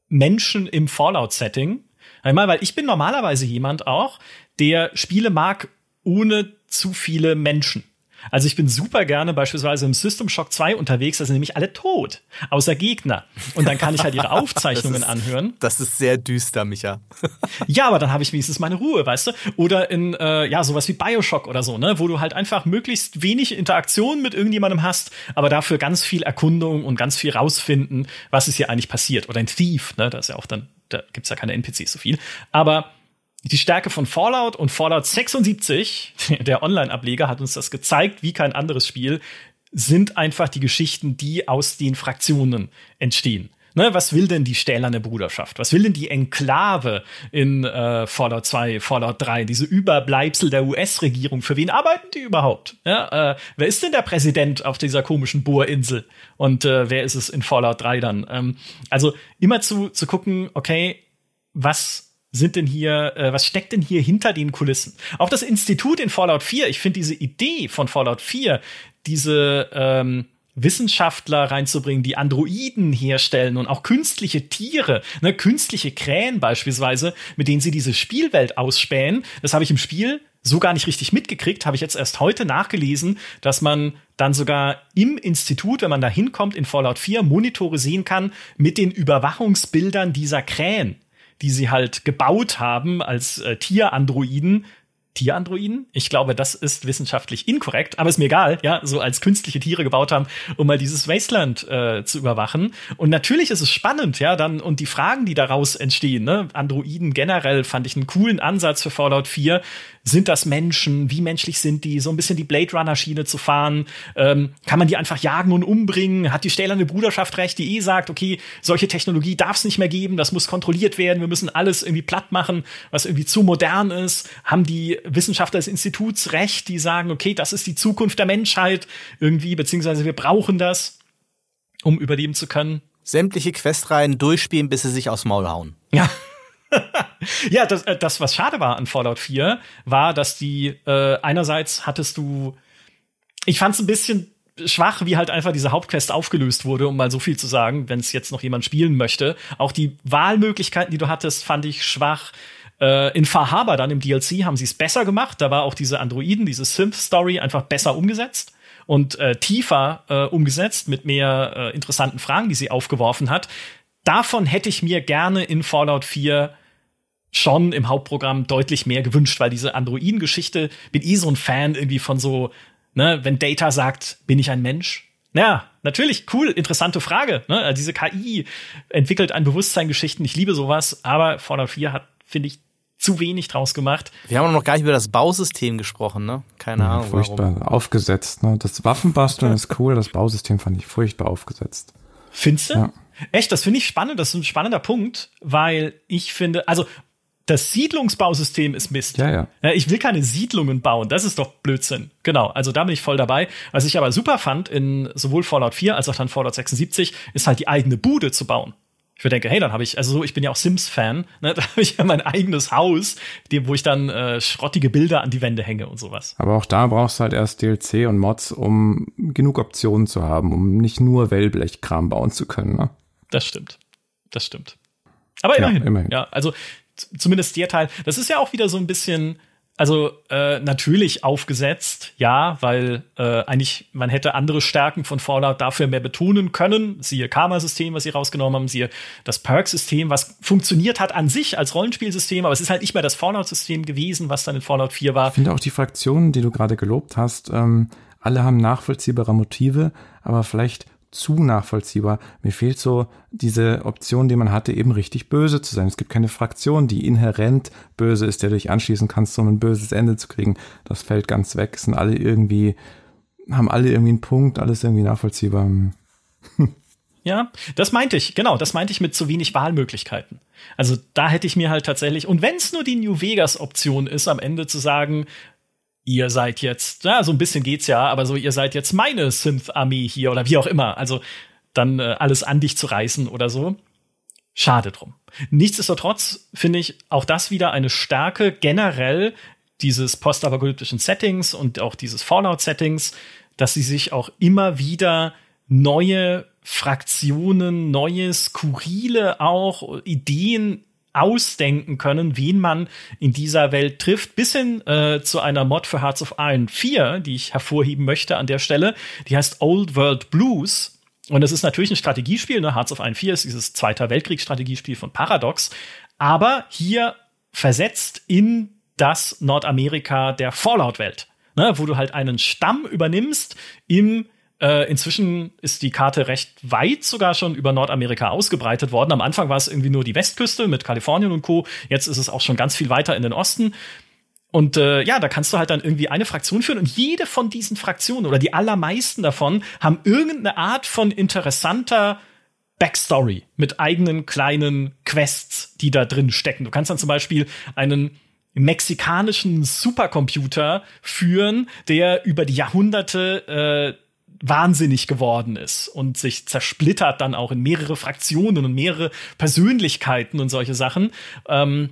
Menschen im Fallout-Setting. Einmal, weil ich bin normalerweise jemand auch, der Spiele mag ohne zu viele Menschen. Also ich bin super gerne beispielsweise im System Shock 2 unterwegs, da sind nämlich alle tot, außer Gegner. Und dann kann ich halt ihre Aufzeichnungen das ist, anhören. Das ist sehr düster, Micha. ja, aber dann habe ich wenigstens meine Ruhe, weißt du? Oder in, äh, ja, sowas wie Bioshock oder so, ne? Wo du halt einfach möglichst wenig Interaktion mit irgendjemandem hast, aber dafür ganz viel Erkundung und ganz viel rausfinden, was ist hier eigentlich passiert. Oder ein Thief, ne? Da ist ja auch dann, da gibt's ja keine NPCs so viel. Aber die Stärke von Fallout und Fallout 76, der Online-Ableger, hat uns das gezeigt, wie kein anderes Spiel, sind einfach die Geschichten, die aus den Fraktionen entstehen. Ne, was will denn die stählerne Bruderschaft? Was will denn die Enklave in äh, Fallout 2, Fallout 3, diese Überbleibsel der US-Regierung? Für wen arbeiten die überhaupt? Ja, äh, wer ist denn der Präsident auf dieser komischen Bohrinsel? Und äh, wer ist es in Fallout 3 dann? Ähm, also immer zu, zu gucken, okay, was sind denn hier, äh, was steckt denn hier hinter den Kulissen? Auch das Institut in Fallout 4, ich finde diese Idee von Fallout 4, diese ähm, Wissenschaftler reinzubringen, die Androiden herstellen und auch künstliche Tiere, ne, künstliche Krähen beispielsweise, mit denen sie diese Spielwelt ausspähen. Das habe ich im Spiel so gar nicht richtig mitgekriegt, habe ich jetzt erst heute nachgelesen, dass man dann sogar im Institut, wenn man da hinkommt in Fallout 4, Monitore sehen kann mit den Überwachungsbildern dieser Krähen die sie halt gebaut haben als äh, Tierandroiden. Tierandroiden? Ich glaube, das ist wissenschaftlich inkorrekt, aber ist mir egal, ja, so als künstliche Tiere gebaut haben, um mal dieses Wasteland äh, zu überwachen. Und natürlich ist es spannend, ja, dann und die Fragen, die daraus entstehen, ne? Androiden generell fand ich einen coolen Ansatz für Fallout 4, sind das Menschen? Wie menschlich sind die? So ein bisschen die Blade Runner-Schiene zu fahren. Ähm, kann man die einfach jagen und umbringen? Hat die stählerne Bruderschaft recht, die eh sagt, okay, solche Technologie darf es nicht mehr geben, das muss kontrolliert werden, wir müssen alles irgendwie platt machen, was irgendwie zu modern ist? Haben die Wissenschaftler des Instituts recht, die sagen, okay, das ist die Zukunft der Menschheit irgendwie, beziehungsweise wir brauchen das, um überleben zu können? Sämtliche Questreihen durchspielen, bis sie sich aufs Maul hauen. Ja. ja, das, äh, das, was schade war an Fallout 4, war, dass die äh, einerseits hattest du, ich fand es ein bisschen schwach, wie halt einfach diese Hauptquest aufgelöst wurde, um mal so viel zu sagen, wenn es jetzt noch jemand spielen möchte. Auch die Wahlmöglichkeiten, die du hattest, fand ich schwach. Äh, in Far Harbor dann im DLC haben sie es besser gemacht. Da war auch diese Androiden, diese Synth-Story einfach besser umgesetzt und äh, tiefer äh, umgesetzt mit mehr äh, interessanten Fragen, die sie aufgeworfen hat davon hätte ich mir gerne in Fallout 4 schon im Hauptprogramm deutlich mehr gewünscht, weil diese Androiden-Geschichte, bin eh so ein Fan irgendwie von so, ne, wenn Data sagt, bin ich ein Mensch? Ja, natürlich, cool, interessante Frage. Ne? Also diese KI entwickelt ein Bewusstsein Geschichten, ich liebe sowas, aber Fallout 4 hat, finde ich, zu wenig draus gemacht. Wir haben noch gar nicht über das Bausystem gesprochen, ne? Keine ja, Ahnung. Furchtbar warum. aufgesetzt, ne? Das Waffenbasteln ist cool, das Bausystem fand ich furchtbar aufgesetzt. Findest du? Ja. Echt, das finde ich spannend. Das ist ein spannender Punkt, weil ich finde, also das Siedlungsbausystem ist Mist. Ja, ja. Ich will keine Siedlungen bauen. Das ist doch Blödsinn. Genau. Also da bin ich voll dabei. Was ich aber super fand in sowohl Fallout 4 als auch dann Fallout 76 ist halt die eigene Bude zu bauen. Ich würde denken, hey, dann habe ich, also so, ich bin ja auch Sims-Fan, ne, da habe ich ja mein eigenes Haus, wo ich dann äh, schrottige Bilder an die Wände hänge und sowas. Aber auch da brauchst du halt erst DLC und Mods, um genug Optionen zu haben, um nicht nur Wellblechkram bauen zu können. Ne? Das stimmt. Das stimmt. Aber immerhin. Ja, immerhin. ja also zumindest der Teil. Das ist ja auch wieder so ein bisschen also äh, natürlich aufgesetzt, ja, weil äh, eigentlich man hätte andere Stärken von Fallout dafür mehr betonen können. Siehe Karma-System, was sie rausgenommen haben, siehe das Perk-System, was funktioniert hat an sich als Rollenspielsystem, aber es ist halt nicht mehr das Fallout-System gewesen, was dann in Fallout 4 war. Ich finde auch die Fraktionen, die du gerade gelobt hast, ähm, alle haben nachvollziehbare Motive, aber vielleicht zu nachvollziehbar. Mir fehlt so diese Option, die man hatte, eben richtig böse zu sein. Es gibt keine Fraktion, die inhärent böse ist, der du dich anschließen kannst, um ein böses Ende zu kriegen. Das fällt ganz weg. Es sind alle irgendwie, haben alle irgendwie einen Punkt, alles irgendwie nachvollziehbar. Ja, das meinte ich, genau, das meinte ich mit zu wenig Wahlmöglichkeiten. Also da hätte ich mir halt tatsächlich, und wenn es nur die New Vegas-Option ist, am Ende zu sagen, ihr seid jetzt, ja, so ein bisschen geht's ja, aber so, ihr seid jetzt meine Synth-Armee hier oder wie auch immer. Also dann äh, alles an dich zu reißen oder so. Schade drum. Nichtsdestotrotz finde ich auch das wieder eine Stärke generell dieses postapokalyptischen Settings und auch dieses Fallout-Settings, dass sie sich auch immer wieder neue Fraktionen, neue, skurrile auch Ideen ausdenken können, wen man in dieser Welt trifft, bis hin äh, zu einer Mod für Hearts of Iron 4, die ich hervorheben möchte an der Stelle. Die heißt Old World Blues. Und es ist natürlich ein Strategiespiel. Ne? Hearts of Iron 4 ist dieses Zweiter Weltkriegsstrategiespiel von Paradox. Aber hier versetzt in das Nordamerika der Fallout-Welt, ne? wo du halt einen Stamm übernimmst im äh, inzwischen ist die Karte recht weit sogar schon über Nordamerika ausgebreitet worden. Am Anfang war es irgendwie nur die Westküste mit Kalifornien und Co. Jetzt ist es auch schon ganz viel weiter in den Osten. Und äh, ja, da kannst du halt dann irgendwie eine Fraktion führen und jede von diesen Fraktionen oder die allermeisten davon haben irgendeine Art von interessanter Backstory mit eigenen kleinen Quests, die da drin stecken. Du kannst dann zum Beispiel einen mexikanischen Supercomputer führen, der über die Jahrhunderte äh, wahnsinnig geworden ist und sich zersplittert dann auch in mehrere Fraktionen und mehrere Persönlichkeiten und solche Sachen. Ähm,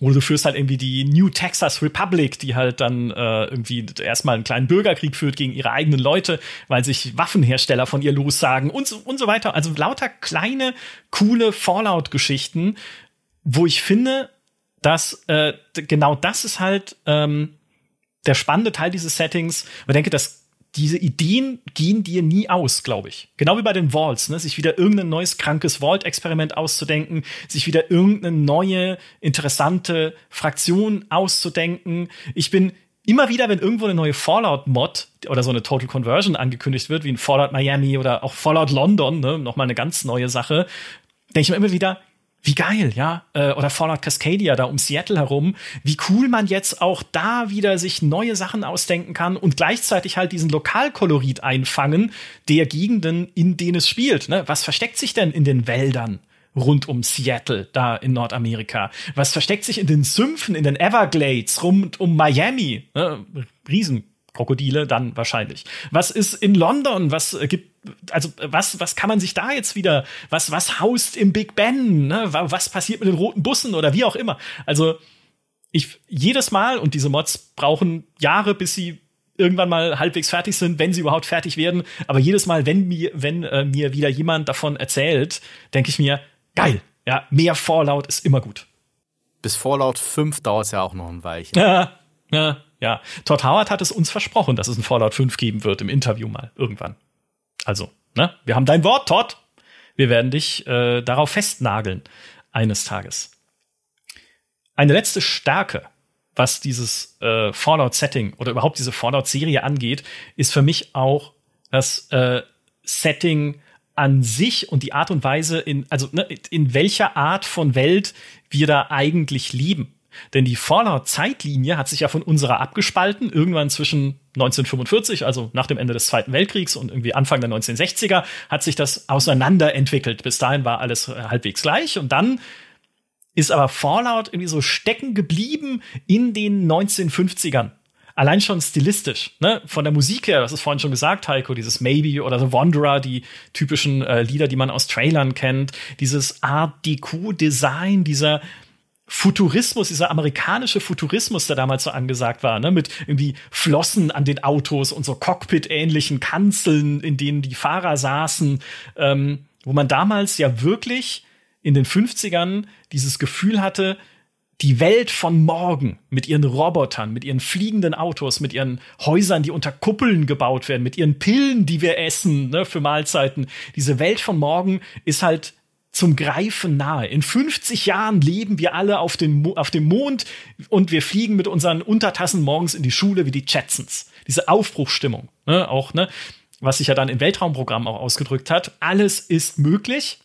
oder du führst halt irgendwie die New Texas Republic, die halt dann äh, irgendwie erstmal einen kleinen Bürgerkrieg führt gegen ihre eigenen Leute, weil sich Waffenhersteller von ihr lossagen und so, und so weiter. Also lauter kleine, coole Fallout-Geschichten, wo ich finde, dass äh, genau das ist halt ähm, der spannende Teil dieses Settings. Ich denke, das diese Ideen gehen dir nie aus, glaube ich. Genau wie bei den Vaults, ne? sich wieder irgendein neues krankes Vault-Experiment auszudenken, sich wieder irgendeine neue interessante Fraktion auszudenken. Ich bin immer wieder, wenn irgendwo eine neue Fallout-Mod oder so eine Total Conversion angekündigt wird, wie ein Fallout Miami oder auch Fallout London, ne? nochmal eine ganz neue Sache, denke ich mir immer wieder, wie geil, ja, äh, oder Fallout Cascadia da um Seattle herum, wie cool man jetzt auch da wieder sich neue Sachen ausdenken kann und gleichzeitig halt diesen Lokalkolorit einfangen der Gegenden, in denen es spielt. Ne? Was versteckt sich denn in den Wäldern? rund um Seattle, da in Nordamerika? Was versteckt sich in den Sümpfen, in den Everglades, rund um Miami? Ne? Riesen Krokodile dann wahrscheinlich. Was ist in London? Was äh, gibt also was was kann man sich da jetzt wieder was was haust im Big Ben? Ne? Was passiert mit den roten Bussen oder wie auch immer? Also ich jedes Mal und diese Mods brauchen Jahre, bis sie irgendwann mal halbwegs fertig sind, wenn sie überhaupt fertig werden. Aber jedes Mal, wenn mir wenn äh, mir wieder jemand davon erzählt, denke ich mir geil. Ja, mehr Fallout ist immer gut. Bis Fallout 5 dauert es ja auch noch ein Weilchen. Ja, ja. Ja, Todd Howard hat es uns versprochen, dass es ein Fallout 5 geben wird im Interview mal irgendwann. Also, ne, wir haben dein Wort, Todd. Wir werden dich äh, darauf festnageln eines Tages. Eine letzte Stärke, was dieses äh, Fallout-Setting oder überhaupt diese Fallout-Serie angeht, ist für mich auch das äh, Setting an sich und die Art und Weise, in, also ne, in welcher Art von Welt wir da eigentlich leben. Denn die Fallout-Zeitlinie hat sich ja von unserer abgespalten, irgendwann zwischen 1945, also nach dem Ende des Zweiten Weltkriegs und irgendwie Anfang der 1960er, hat sich das auseinanderentwickelt. Bis dahin war alles äh, halbwegs gleich und dann ist aber Fallout irgendwie so stecken geblieben in den 1950ern. Allein schon stilistisch, ne? Von der Musik her, das ist vorhin schon gesagt, Heiko, dieses Maybe oder The Wanderer, die typischen äh, Lieder, die man aus Trailern kennt, dieses Art Deco Design, dieser Futurismus, dieser amerikanische Futurismus, der damals so angesagt war, ne, mit irgendwie Flossen an den Autos und so Cockpit-ähnlichen Kanzeln, in denen die Fahrer saßen, ähm, wo man damals ja wirklich in den 50ern dieses Gefühl hatte, die Welt von morgen mit ihren Robotern, mit ihren fliegenden Autos, mit ihren Häusern, die unter Kuppeln gebaut werden, mit ihren Pillen, die wir essen ne, für Mahlzeiten. Diese Welt von morgen ist halt zum Greifen nahe. In 50 Jahren leben wir alle auf, den auf dem Mond und wir fliegen mit unseren Untertassen morgens in die Schule wie die Jetsons. Diese Aufbruchsstimmung, ne, auch, ne, was sich ja dann im Weltraumprogramm auch ausgedrückt hat. Alles ist möglich.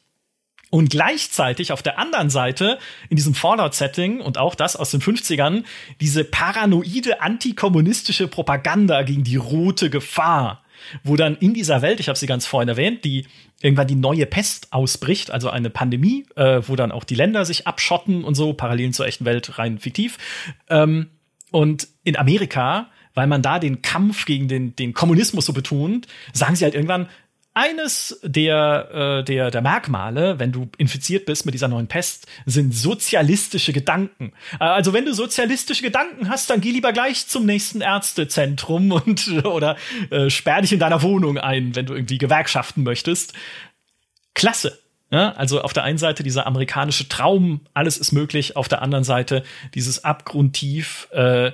Und gleichzeitig auf der anderen Seite in diesem Fallout-Setting und auch das aus den 50ern diese paranoide antikommunistische Propaganda gegen die rote Gefahr, wo dann in dieser Welt, ich habe sie ganz vorhin erwähnt, die irgendwann die neue Pest ausbricht, also eine Pandemie, äh, wo dann auch die Länder sich abschotten und so, Parallelen zur echten Welt rein fiktiv. Ähm, und in Amerika, weil man da den Kampf gegen den, den Kommunismus so betont, sagen sie halt irgendwann, eines der, äh, der, der Merkmale, wenn du infiziert bist mit dieser neuen Pest, sind sozialistische Gedanken. Äh, also wenn du sozialistische Gedanken hast, dann geh lieber gleich zum nächsten Ärztezentrum und oder äh, sperr dich in deiner Wohnung ein, wenn du irgendwie Gewerkschaften möchtest. Klasse. Ja, also auf der einen Seite dieser amerikanische Traum, alles ist möglich, auf der anderen Seite dieses abgrundtief äh,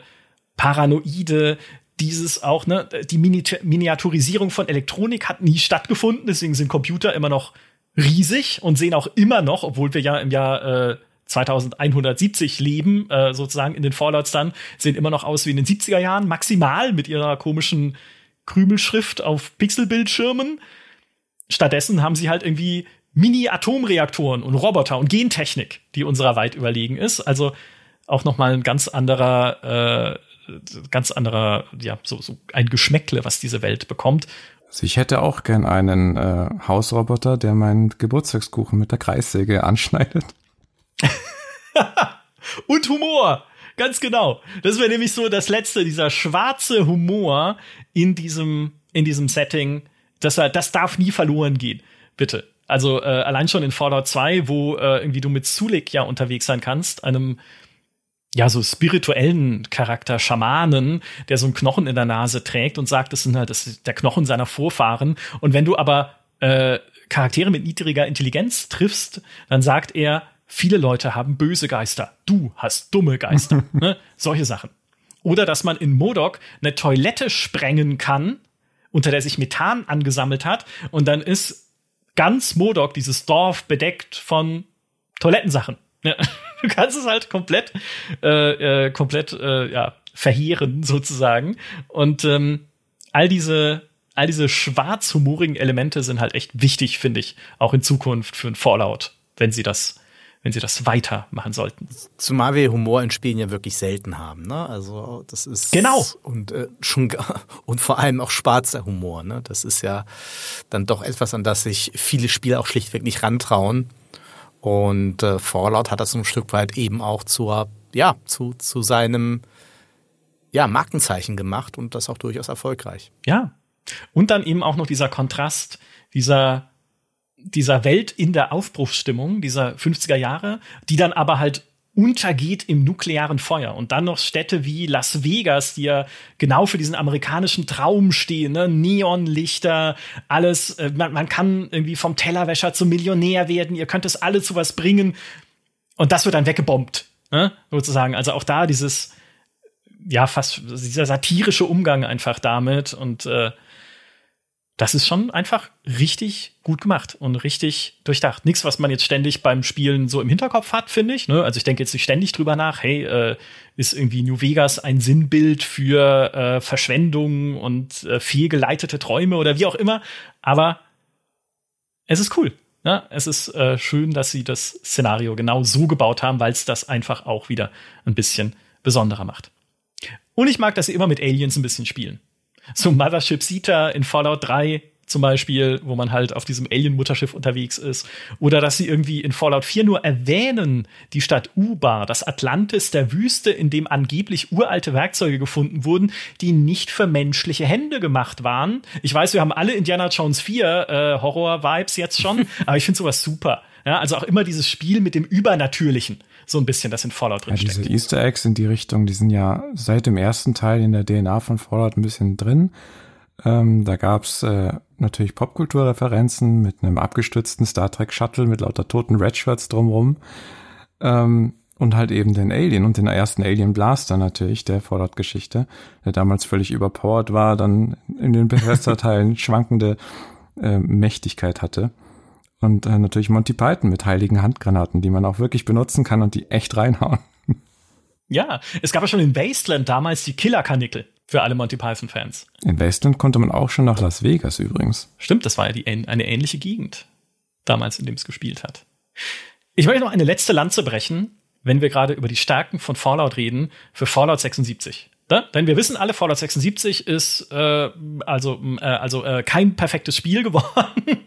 paranoide, dieses auch, ne, die Miniaturisierung von Elektronik hat nie stattgefunden, deswegen sind Computer immer noch riesig und sehen auch immer noch, obwohl wir ja im Jahr äh, 2170 leben, äh, sozusagen in den Fallouts dann, sehen immer noch aus wie in den 70er Jahren, maximal mit ihrer komischen Krümelschrift auf Pixelbildschirmen. Stattdessen haben sie halt irgendwie Mini-Atomreaktoren und Roboter und Gentechnik, die unserer weit überlegen ist. Also auch noch mal ein ganz anderer äh, ganz anderer, ja, so, so ein Geschmäckle, was diese Welt bekommt. Also ich hätte auch gern einen äh, Hausroboter, der meinen Geburtstagskuchen mit der Kreissäge anschneidet. Und Humor. Ganz genau. Das wäre nämlich so das letzte, dieser schwarze Humor in diesem, in diesem Setting. Das, das darf nie verloren gehen. Bitte. Also äh, allein schon in Fallout 2, wo äh, irgendwie du mit Sulik ja unterwegs sein kannst, einem ja, so spirituellen Charakter, Schamanen, der so einen Knochen in der Nase trägt und sagt, das sind halt das ist der Knochen seiner Vorfahren. Und wenn du aber äh, Charaktere mit niedriger Intelligenz triffst, dann sagt er, viele Leute haben böse Geister. Du hast dumme Geister. ne? Solche Sachen. Oder dass man in Modok eine Toilette sprengen kann, unter der sich Methan angesammelt hat, und dann ist ganz Modok, dieses Dorf, bedeckt von Toilettensachen. Ja. Du kannst es halt komplett, äh, äh, komplett, äh, ja, verheeren sozusagen. Und ähm, all diese, all diese schwarzhumorigen Elemente sind halt echt wichtig, finde ich, auch in Zukunft für ein Fallout, wenn sie das wenn sie das weitermachen sollten. Zumal wir Humor in Spielen ja wirklich selten haben, ne? Also das ist genau und äh, schon und vor allem auch schwarzer Humor, ne? Das ist ja dann doch etwas, an das sich viele Spiele auch schlichtweg nicht rantrauen. Und äh, Fallout hat das ein Stück weit eben auch zur, ja, zu, zu seinem ja, Markenzeichen gemacht und das auch durchaus erfolgreich. Ja. Und dann eben auch noch dieser Kontrast dieser, dieser Welt in der Aufbruchsstimmung, dieser 50er Jahre, die dann aber halt untergeht im nuklearen Feuer. Und dann noch Städte wie Las Vegas, die ja genau für diesen amerikanischen Traum stehen, ne? Neonlichter, alles, äh, man, man kann irgendwie vom Tellerwäscher zum Millionär werden, ihr könnt es alle zu was bringen. Und das wird dann weggebombt, ne? sozusagen. Also auch da dieses, ja, fast dieser satirische Umgang einfach damit und äh, das ist schon einfach richtig gut gemacht und richtig durchdacht. Nichts, was man jetzt ständig beim Spielen so im Hinterkopf hat, finde ich. Ne? Also ich denke jetzt nicht ständig drüber nach, hey, äh, ist irgendwie New Vegas ein Sinnbild für äh, Verschwendung und äh, fehlgeleitete Träume oder wie auch immer. Aber es ist cool. Ne? Es ist äh, schön, dass sie das Szenario genau so gebaut haben, weil es das einfach auch wieder ein bisschen besonderer macht. Und ich mag, dass sie immer mit Aliens ein bisschen spielen so Mothership Sita in Fallout 3 zum Beispiel, wo man halt auf diesem Alien-Mutterschiff unterwegs ist. Oder dass sie irgendwie in Fallout 4 nur erwähnen, die Stadt Ubar, das Atlantis der Wüste, in dem angeblich uralte Werkzeuge gefunden wurden, die nicht für menschliche Hände gemacht waren. Ich weiß, wir haben alle Indiana Jones 4 äh, Horror-Vibes jetzt schon, aber ich finde sowas super. Ja, also auch immer dieses Spiel mit dem Übernatürlichen so ein bisschen das in Fallout drin ja, Diese Easter Eggs in die Richtung, die sind ja seit dem ersten Teil in der DNA von Fallout ein bisschen drin. Ähm, da gab's äh, natürlich Popkulturreferenzen mit einem abgestürzten Star Trek Shuttle mit lauter toten Redshirts drumrum. Ähm, und halt eben den Alien und den ersten Alien Blaster natürlich, der Fallout-Geschichte, der damals völlig überpowered war, dann in den Bethesda-Teilen schwankende äh, Mächtigkeit hatte. Und äh, natürlich Monty Python mit heiligen Handgranaten, die man auch wirklich benutzen kann und die echt reinhauen. Ja, es gab ja schon in Wasteland damals die Killer-Kanickel für alle Monty Python-Fans. In Wasteland konnte man auch schon nach Las Vegas übrigens. Stimmt, das war ja die, eine ähnliche Gegend damals, in dem es gespielt hat. Ich möchte noch eine letzte Lanze brechen, wenn wir gerade über die Stärken von Fallout reden, für Fallout 76. Da? Denn wir wissen alle, Fallout 76 ist äh, also, äh, also äh, kein perfektes Spiel geworden.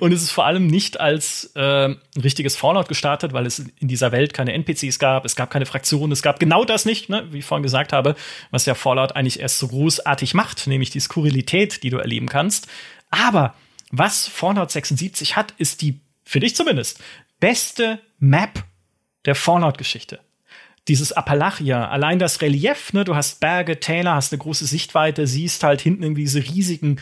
Und es ist vor allem nicht als äh, richtiges Fallout gestartet, weil es in dieser Welt keine NPCs gab, es gab keine Fraktionen, es gab genau das nicht, ne, wie ich vorhin gesagt habe, was ja Fallout eigentlich erst so großartig macht, nämlich die Skurrilität, die du erleben kannst. Aber was Fallout 76 hat, ist die, für dich zumindest, beste Map der Fallout-Geschichte dieses Appalachia, allein das Relief, ne, du hast Berge, Täler, hast eine große Sichtweite, siehst halt hinten irgendwie diese riesigen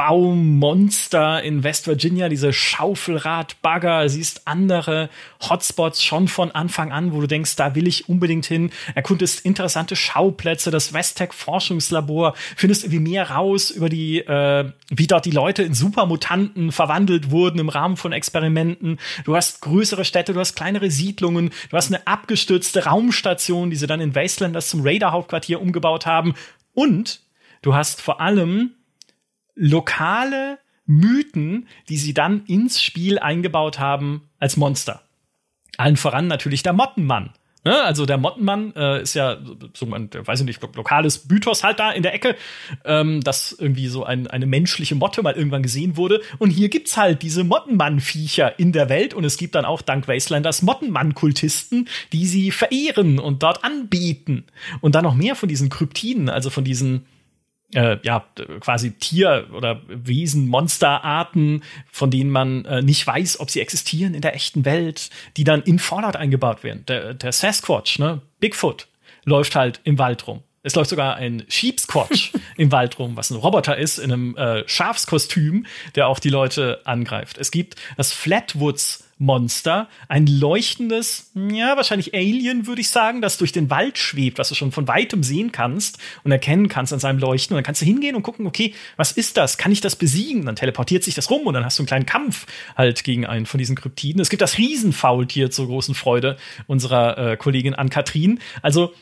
Bergbaummonster in West Virginia, diese Schaufelradbagger, siehst andere Hotspots schon von Anfang an, wo du denkst, da will ich unbedingt hin. Erkundest interessante Schauplätze, das Westtech Forschungslabor, findest irgendwie mehr raus über die, äh, wie dort die Leute in Supermutanten verwandelt wurden im Rahmen von Experimenten. Du hast größere Städte, du hast kleinere Siedlungen, du hast eine abgestürzte Raumstation, die sie dann in Wastelanders zum Raider-Hauptquartier umgebaut haben. Und du hast vor allem lokale Mythen, die sie dann ins Spiel eingebaut haben als Monster. Allen voran natürlich der Mottenmann. Ne? Also der Mottenmann äh, ist ja so ein, weiß ich nicht, lokales Mythos halt da in der Ecke, ähm, dass irgendwie so ein, eine menschliche Motte mal irgendwann gesehen wurde. Und hier gibt's halt diese Mottenmann-Viecher in der Welt und es gibt dann auch dank Wastelanders Mottenmann-Kultisten, die sie verehren und dort anbieten. Und dann noch mehr von diesen Kryptiden, also von diesen äh, ja, quasi Tier- oder Wesen, Monsterarten, von denen man äh, nicht weiß, ob sie existieren in der echten Welt, die dann in Fallout eingebaut werden. Der, der Sasquatch, ne, Bigfoot, läuft halt im Wald rum. Es läuft sogar ein Sheepsquatch im Wald rum, was ein Roboter ist in einem äh, Schafskostüm, der auch die Leute angreift. Es gibt das Flatwoods Monster, ein leuchtendes, ja, wahrscheinlich Alien, würde ich sagen, das durch den Wald schwebt, was du schon von weitem sehen kannst und erkennen kannst an seinem Leuchten. Und dann kannst du hingehen und gucken, okay, was ist das? Kann ich das besiegen? Dann teleportiert sich das rum und dann hast du einen kleinen Kampf halt gegen einen von diesen Kryptiden. Es gibt das Riesenfaultier zur großen Freude unserer äh, Kollegin Ann-Kathrin. Also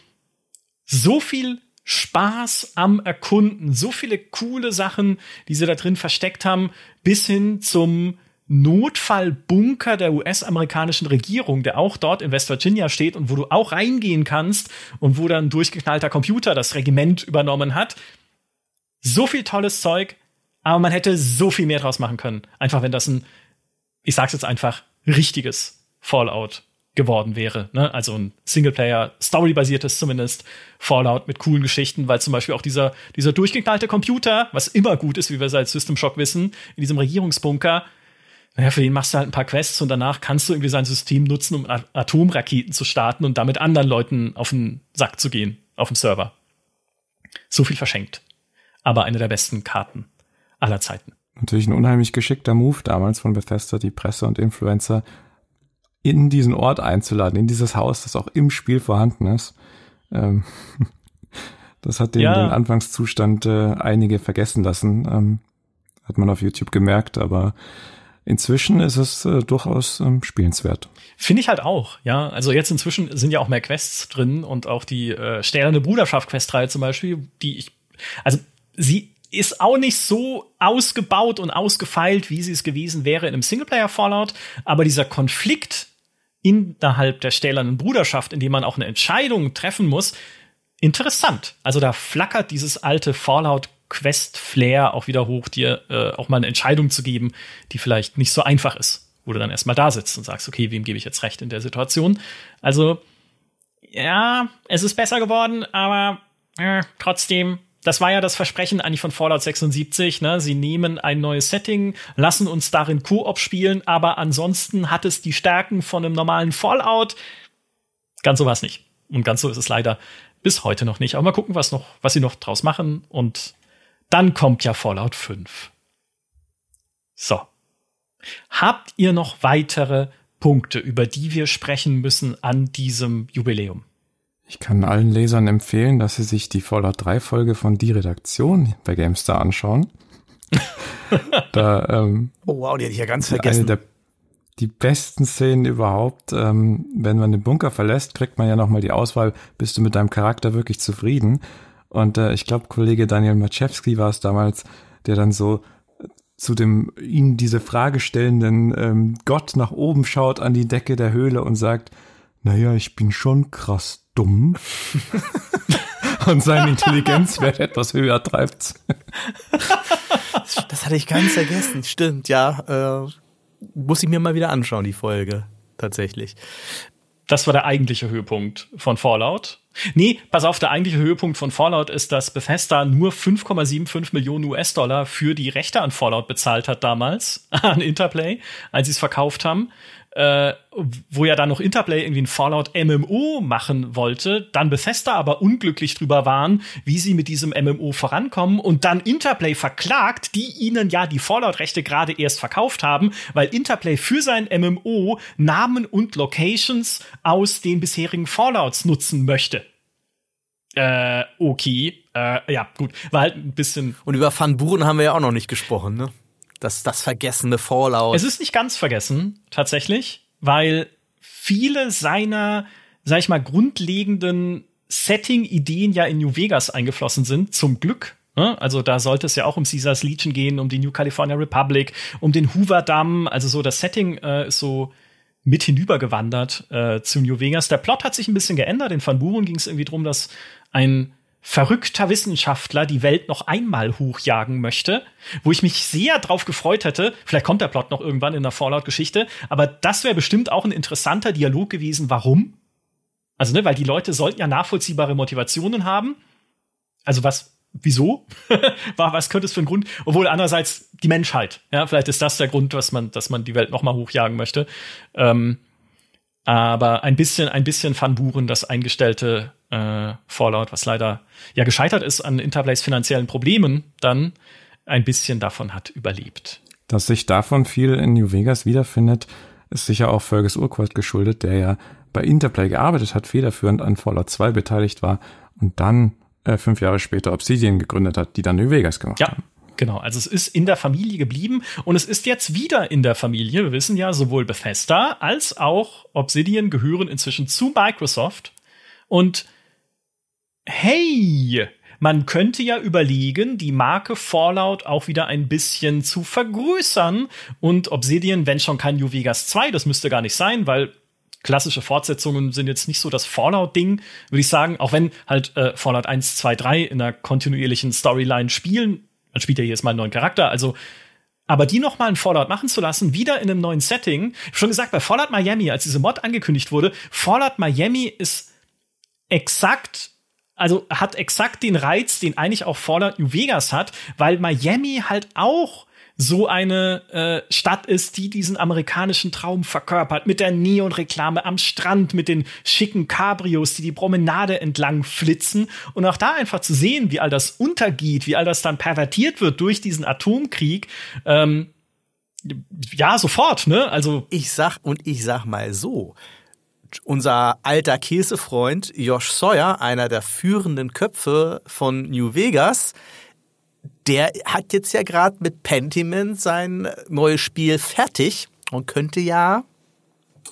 so viel Spaß am Erkunden, so viele coole Sachen, die sie da drin versteckt haben, bis hin zum Notfallbunker der US-amerikanischen Regierung, der auch dort in West Virginia steht und wo du auch reingehen kannst und wo dann durchgeknallter Computer das Regiment übernommen hat. So viel tolles Zeug, aber man hätte so viel mehr draus machen können. Einfach wenn das ein, ich sag's jetzt einfach, richtiges Fallout geworden wäre. Ne? Also ein Singleplayer, Story-basiertes zumindest, Fallout mit coolen Geschichten, weil zum Beispiel auch dieser, dieser durchgeknallte Computer, was immer gut ist, wie wir seit System Shock wissen, in diesem Regierungsbunker, naja, für den machst du halt ein paar Quests und danach kannst du irgendwie sein System nutzen, um Atomraketen zu starten und damit anderen Leuten auf den Sack zu gehen, auf dem Server. So viel verschenkt. Aber eine der besten Karten aller Zeiten. Natürlich ein unheimlich geschickter Move damals von Bethesda, die Presse und Influencer in diesen Ort einzuladen, in dieses Haus, das auch im Spiel vorhanden ist. Ähm, das hat den, ja. den Anfangszustand äh, einige vergessen lassen. Ähm, hat man auf YouTube gemerkt, aber inzwischen ist es äh, durchaus ähm, spielenswert. Finde ich halt auch, ja. Also jetzt inzwischen sind ja auch mehr Quests drin und auch die äh, Stählerne Bruderschaft Questreihe zum Beispiel, die ich, also sie ist auch nicht so ausgebaut und ausgefeilt, wie sie es gewesen wäre in einem Singleplayer Fallout, aber dieser Konflikt innerhalb der Stählernen Bruderschaft, in dem man auch eine Entscheidung treffen muss, interessant. Also da flackert dieses alte Fallout Quest-Flair auch wieder hoch, dir äh, auch mal eine Entscheidung zu geben, die vielleicht nicht so einfach ist, wo du dann erstmal da sitzt und sagst, okay, wem gebe ich jetzt recht in der Situation? Also, ja, es ist besser geworden, aber äh, trotzdem, das war ja das Versprechen eigentlich von Fallout 76, ne? Sie nehmen ein neues Setting, lassen uns darin Koop spielen, aber ansonsten hat es die Stärken von einem normalen Fallout. Ganz so war es nicht. Und ganz so ist es leider bis heute noch nicht. Aber mal gucken, was noch, was sie noch draus machen und dann kommt ja Fallout 5. So. Habt ihr noch weitere Punkte, über die wir sprechen müssen an diesem Jubiläum? Ich kann allen Lesern empfehlen, dass sie sich die Fallout 3 Folge von Die Redaktion bei GameStar anschauen. da, ähm, oh wow, die hätte ich ja ganz vergessen. Der, die besten Szenen überhaupt. Ähm, wenn man den Bunker verlässt, kriegt man ja nochmal die Auswahl, bist du mit deinem Charakter wirklich zufrieden? Und äh, ich glaube, Kollege Daniel Maczewski war es damals, der dann so zu dem ihnen diese Frage stellenden ähm, Gott nach oben schaut an die Decke der Höhle und sagt, naja, ich bin schon krass dumm. und seine Intelligenzwert etwas höher treibt. das hatte ich ganz vergessen. Stimmt, ja. Äh, muss ich mir mal wieder anschauen, die Folge. Tatsächlich. Das war der eigentliche Höhepunkt von Fallout. Nee, pass auf, der eigentliche Höhepunkt von Fallout ist, dass Bethesda nur 5,75 Millionen US-Dollar für die Rechte an Fallout bezahlt hat damals, an Interplay, als sie es verkauft haben äh, wo ja dann noch Interplay irgendwie ein Fallout MMO machen wollte, dann Bethesda aber unglücklich drüber waren, wie sie mit diesem MMO vorankommen und dann Interplay verklagt, die ihnen ja die Fallout-Rechte gerade erst verkauft haben, weil Interplay für sein MMO Namen und Locations aus den bisherigen Fallouts nutzen möchte. Äh, okay. Äh, ja, gut. War halt ein bisschen. Und über Van Buren haben wir ja auch noch nicht gesprochen, ne? Das, das vergessene Fallout. Es ist nicht ganz vergessen, tatsächlich, weil viele seiner, sag ich mal, grundlegenden Setting-Ideen ja in New Vegas eingeflossen sind, zum Glück. Ne? Also da sollte es ja auch um Caesars Legion gehen, um die New California Republic, um den Hoover Damm. Also so das Setting äh, ist so mit hinübergewandert äh, zu New Vegas. Der Plot hat sich ein bisschen geändert. In Van Buren ging es irgendwie drum, dass ein verrückter Wissenschaftler die Welt noch einmal hochjagen möchte, wo ich mich sehr drauf gefreut hätte. Vielleicht kommt der Plot noch irgendwann in der Fallout-Geschichte, aber das wäre bestimmt auch ein interessanter Dialog gewesen. Warum? Also, ne, weil die Leute sollten ja nachvollziehbare Motivationen haben. Also was, wieso? was könnte es für ein Grund? Obwohl andererseits die Menschheit. Ja, vielleicht ist das der Grund, dass man, dass man die Welt noch mal hochjagen möchte. Ähm, aber ein bisschen, ein bisschen Van Buren, das eingestellte äh, Fallout, was leider ja gescheitert ist an Interplays finanziellen Problemen, dann ein bisschen davon hat überlebt. Dass sich davon viel in New Vegas wiederfindet, ist sicher auch Fergus Urquhart geschuldet, der ja bei Interplay gearbeitet hat, federführend an Fallout 2 beteiligt war und dann äh, fünf Jahre später Obsidian gegründet hat, die dann New Vegas gemacht ja. haben. Genau, also es ist in der Familie geblieben und es ist jetzt wieder in der Familie. Wir wissen ja, sowohl Bethesda als auch Obsidian gehören inzwischen zu Microsoft. Und hey, man könnte ja überlegen, die Marke Fallout auch wieder ein bisschen zu vergrößern. Und Obsidian, wenn schon kein New Vegas 2, das müsste gar nicht sein, weil klassische Fortsetzungen sind jetzt nicht so das Fallout-Ding, würde ich sagen, auch wenn halt äh, Fallout 1, 2, 3 in einer kontinuierlichen Storyline spielen, man spielt ja jedes Mal einen neuen Charakter, also aber die noch mal ein Fallout machen zu lassen, wieder in einem neuen Setting. Schon gesagt, bei Fallout Miami, als diese Mod angekündigt wurde, Fallout Miami ist exakt also hat exakt den Reiz, den eigentlich auch Fallout New Vegas hat, weil Miami halt auch so eine äh, Stadt ist, die diesen amerikanischen Traum verkörpert, mit der Neonreklame am Strand, mit den schicken Cabrios, die die Promenade entlang flitzen und auch da einfach zu sehen, wie all das untergeht, wie all das dann pervertiert wird durch diesen Atomkrieg. Ähm, ja, sofort, ne? Also ich sag und ich sag mal so, unser alter Käsefreund Josh Sawyer, einer der führenden Köpfe von New Vegas, der hat jetzt ja gerade mit Pentiment sein neues Spiel fertig und könnte ja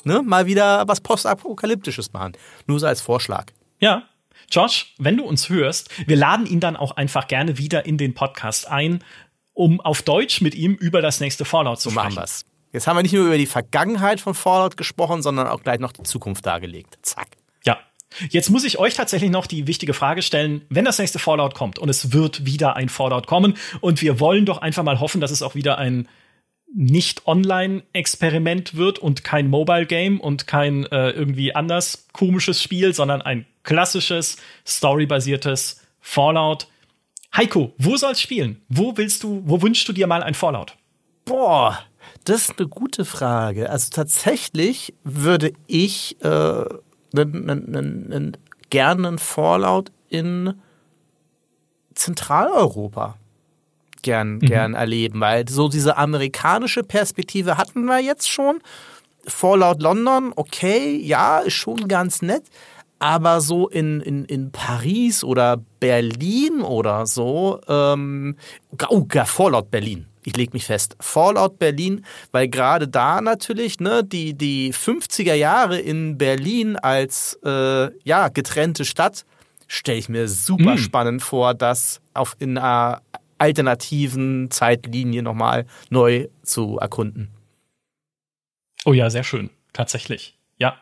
ne, mal wieder was Postapokalyptisches machen. Nur so als Vorschlag. Ja. Josh, wenn du uns hörst, wir laden ihn dann auch einfach gerne wieder in den Podcast ein, um auf Deutsch mit ihm über das nächste Fallout zu so sprechen. Machen wir's. Jetzt haben wir nicht nur über die Vergangenheit von Fallout gesprochen, sondern auch gleich noch die Zukunft dargelegt. Zack. Jetzt muss ich euch tatsächlich noch die wichtige Frage stellen, wenn das nächste Fallout kommt und es wird wieder ein Fallout kommen und wir wollen doch einfach mal hoffen, dass es auch wieder ein nicht Online-Experiment wird und kein Mobile-Game und kein äh, irgendwie anders komisches Spiel, sondern ein klassisches, storybasiertes Fallout. Heiko, wo soll's spielen? Wo willst du, wo wünschst du dir mal ein Fallout? Boah, das ist eine gute Frage. Also tatsächlich würde ich äh, einen, einen, einen, gerne einen Fallout in Zentraleuropa gern, mhm. gern erleben, weil so diese amerikanische Perspektive hatten wir jetzt schon. Fallout London, okay, ja, ist schon ganz nett. Aber so in, in, in Paris oder Berlin oder so, ähm, oh, Fallout Berlin ich lege mich fest, Fallout Berlin, weil gerade da natürlich ne, die, die 50er Jahre in Berlin als äh, ja, getrennte Stadt stelle ich mir super mm. spannend vor, das auf in einer alternativen Zeitlinie nochmal neu zu erkunden. Oh ja, sehr schön. Tatsächlich. Ja.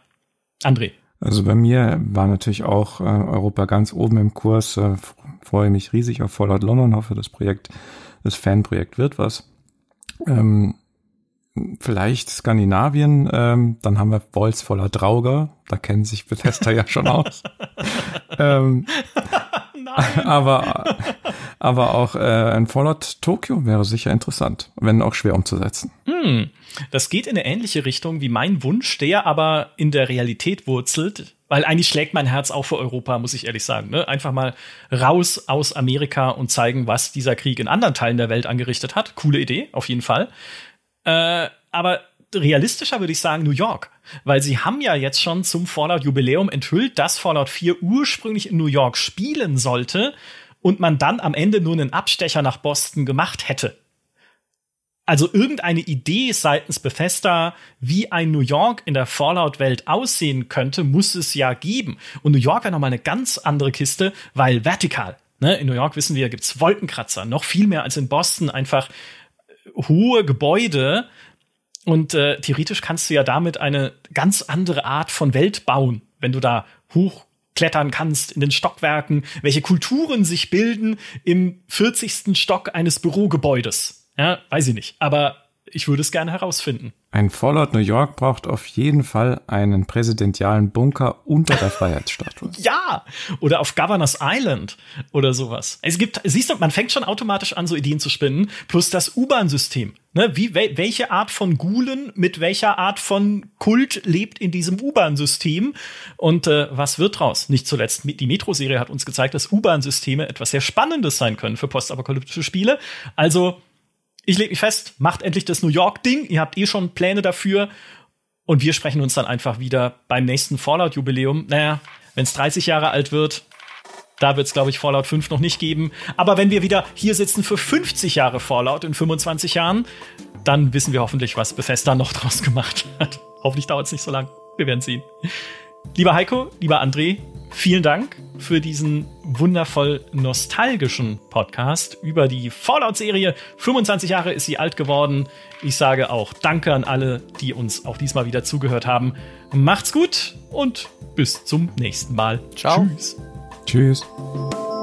André. Also bei mir war natürlich auch äh, Europa ganz oben im Kurs. Äh, freue mich riesig auf Fallout London, hoffe, das Projekt das Fanprojekt wird was. Ähm, vielleicht Skandinavien, ähm, dann haben wir Bolz voller Drauger, da kennen sich Bethesda ja schon aus. ähm, aber, aber auch äh, ein Fallout Tokyo wäre sicher interessant, wenn auch schwer umzusetzen. Hm, das geht in eine ähnliche Richtung wie mein Wunsch, der aber in der Realität wurzelt. Weil eigentlich schlägt mein Herz auch für Europa, muss ich ehrlich sagen. Ne? Einfach mal raus aus Amerika und zeigen, was dieser Krieg in anderen Teilen der Welt angerichtet hat. Coole Idee, auf jeden Fall. Äh, aber realistischer würde ich sagen New York, weil sie haben ja jetzt schon zum Fallout Jubiläum enthüllt, dass Fallout 4 ursprünglich in New York spielen sollte und man dann am Ende nur einen Abstecher nach Boston gemacht hätte also irgendeine Idee seitens Bethesda, wie ein New York in der Fallout-Welt aussehen könnte, muss es ja geben. Und New York wäre nochmal eine ganz andere Kiste, weil vertikal. Ne? In New York wissen wir, gibt's Wolkenkratzer, noch viel mehr als in Boston, einfach hohe Gebäude. Und äh, theoretisch kannst du ja damit eine ganz andere Art von Welt bauen, wenn du da hochklettern kannst in den Stockwerken, welche Kulturen sich bilden im 40. Stock eines Bürogebäudes. Ja, weiß ich nicht. Aber ich würde es gerne herausfinden. Ein Fallout New York braucht auf jeden Fall einen präsidentialen Bunker unter der Freiheitsstatue. ja! Oder auf Governor's Island oder sowas. Es gibt, siehst du, man fängt schon automatisch an, so Ideen zu spinnen. Plus das U-Bahn-System. Ne, wie, welche Art von Gulen mit welcher Art von Kult lebt in diesem U-Bahn-System? Und äh, was wird draus? Nicht zuletzt, die Metro-Serie hat uns gezeigt, dass U-Bahn-Systeme etwas sehr Spannendes sein können für postapokalyptische Spiele. Also, ich lege mich fest, macht endlich das New York-Ding. Ihr habt eh schon Pläne dafür. Und wir sprechen uns dann einfach wieder beim nächsten Fallout-Jubiläum. Naja, wenn es 30 Jahre alt wird, da wird es, glaube ich, Fallout 5 noch nicht geben. Aber wenn wir wieder hier sitzen für 50 Jahre Fallout in 25 Jahren, dann wissen wir hoffentlich, was Bethesda noch draus gemacht hat. Hoffentlich dauert es nicht so lang. Wir werden sehen. Lieber Heiko, lieber André, vielen Dank für diesen wundervoll nostalgischen Podcast über die Fallout-Serie. 25 Jahre ist sie alt geworden. Ich sage auch Danke an alle, die uns auch diesmal wieder zugehört haben. Macht's gut und bis zum nächsten Mal. Ciao. Tschüss. Tschüss.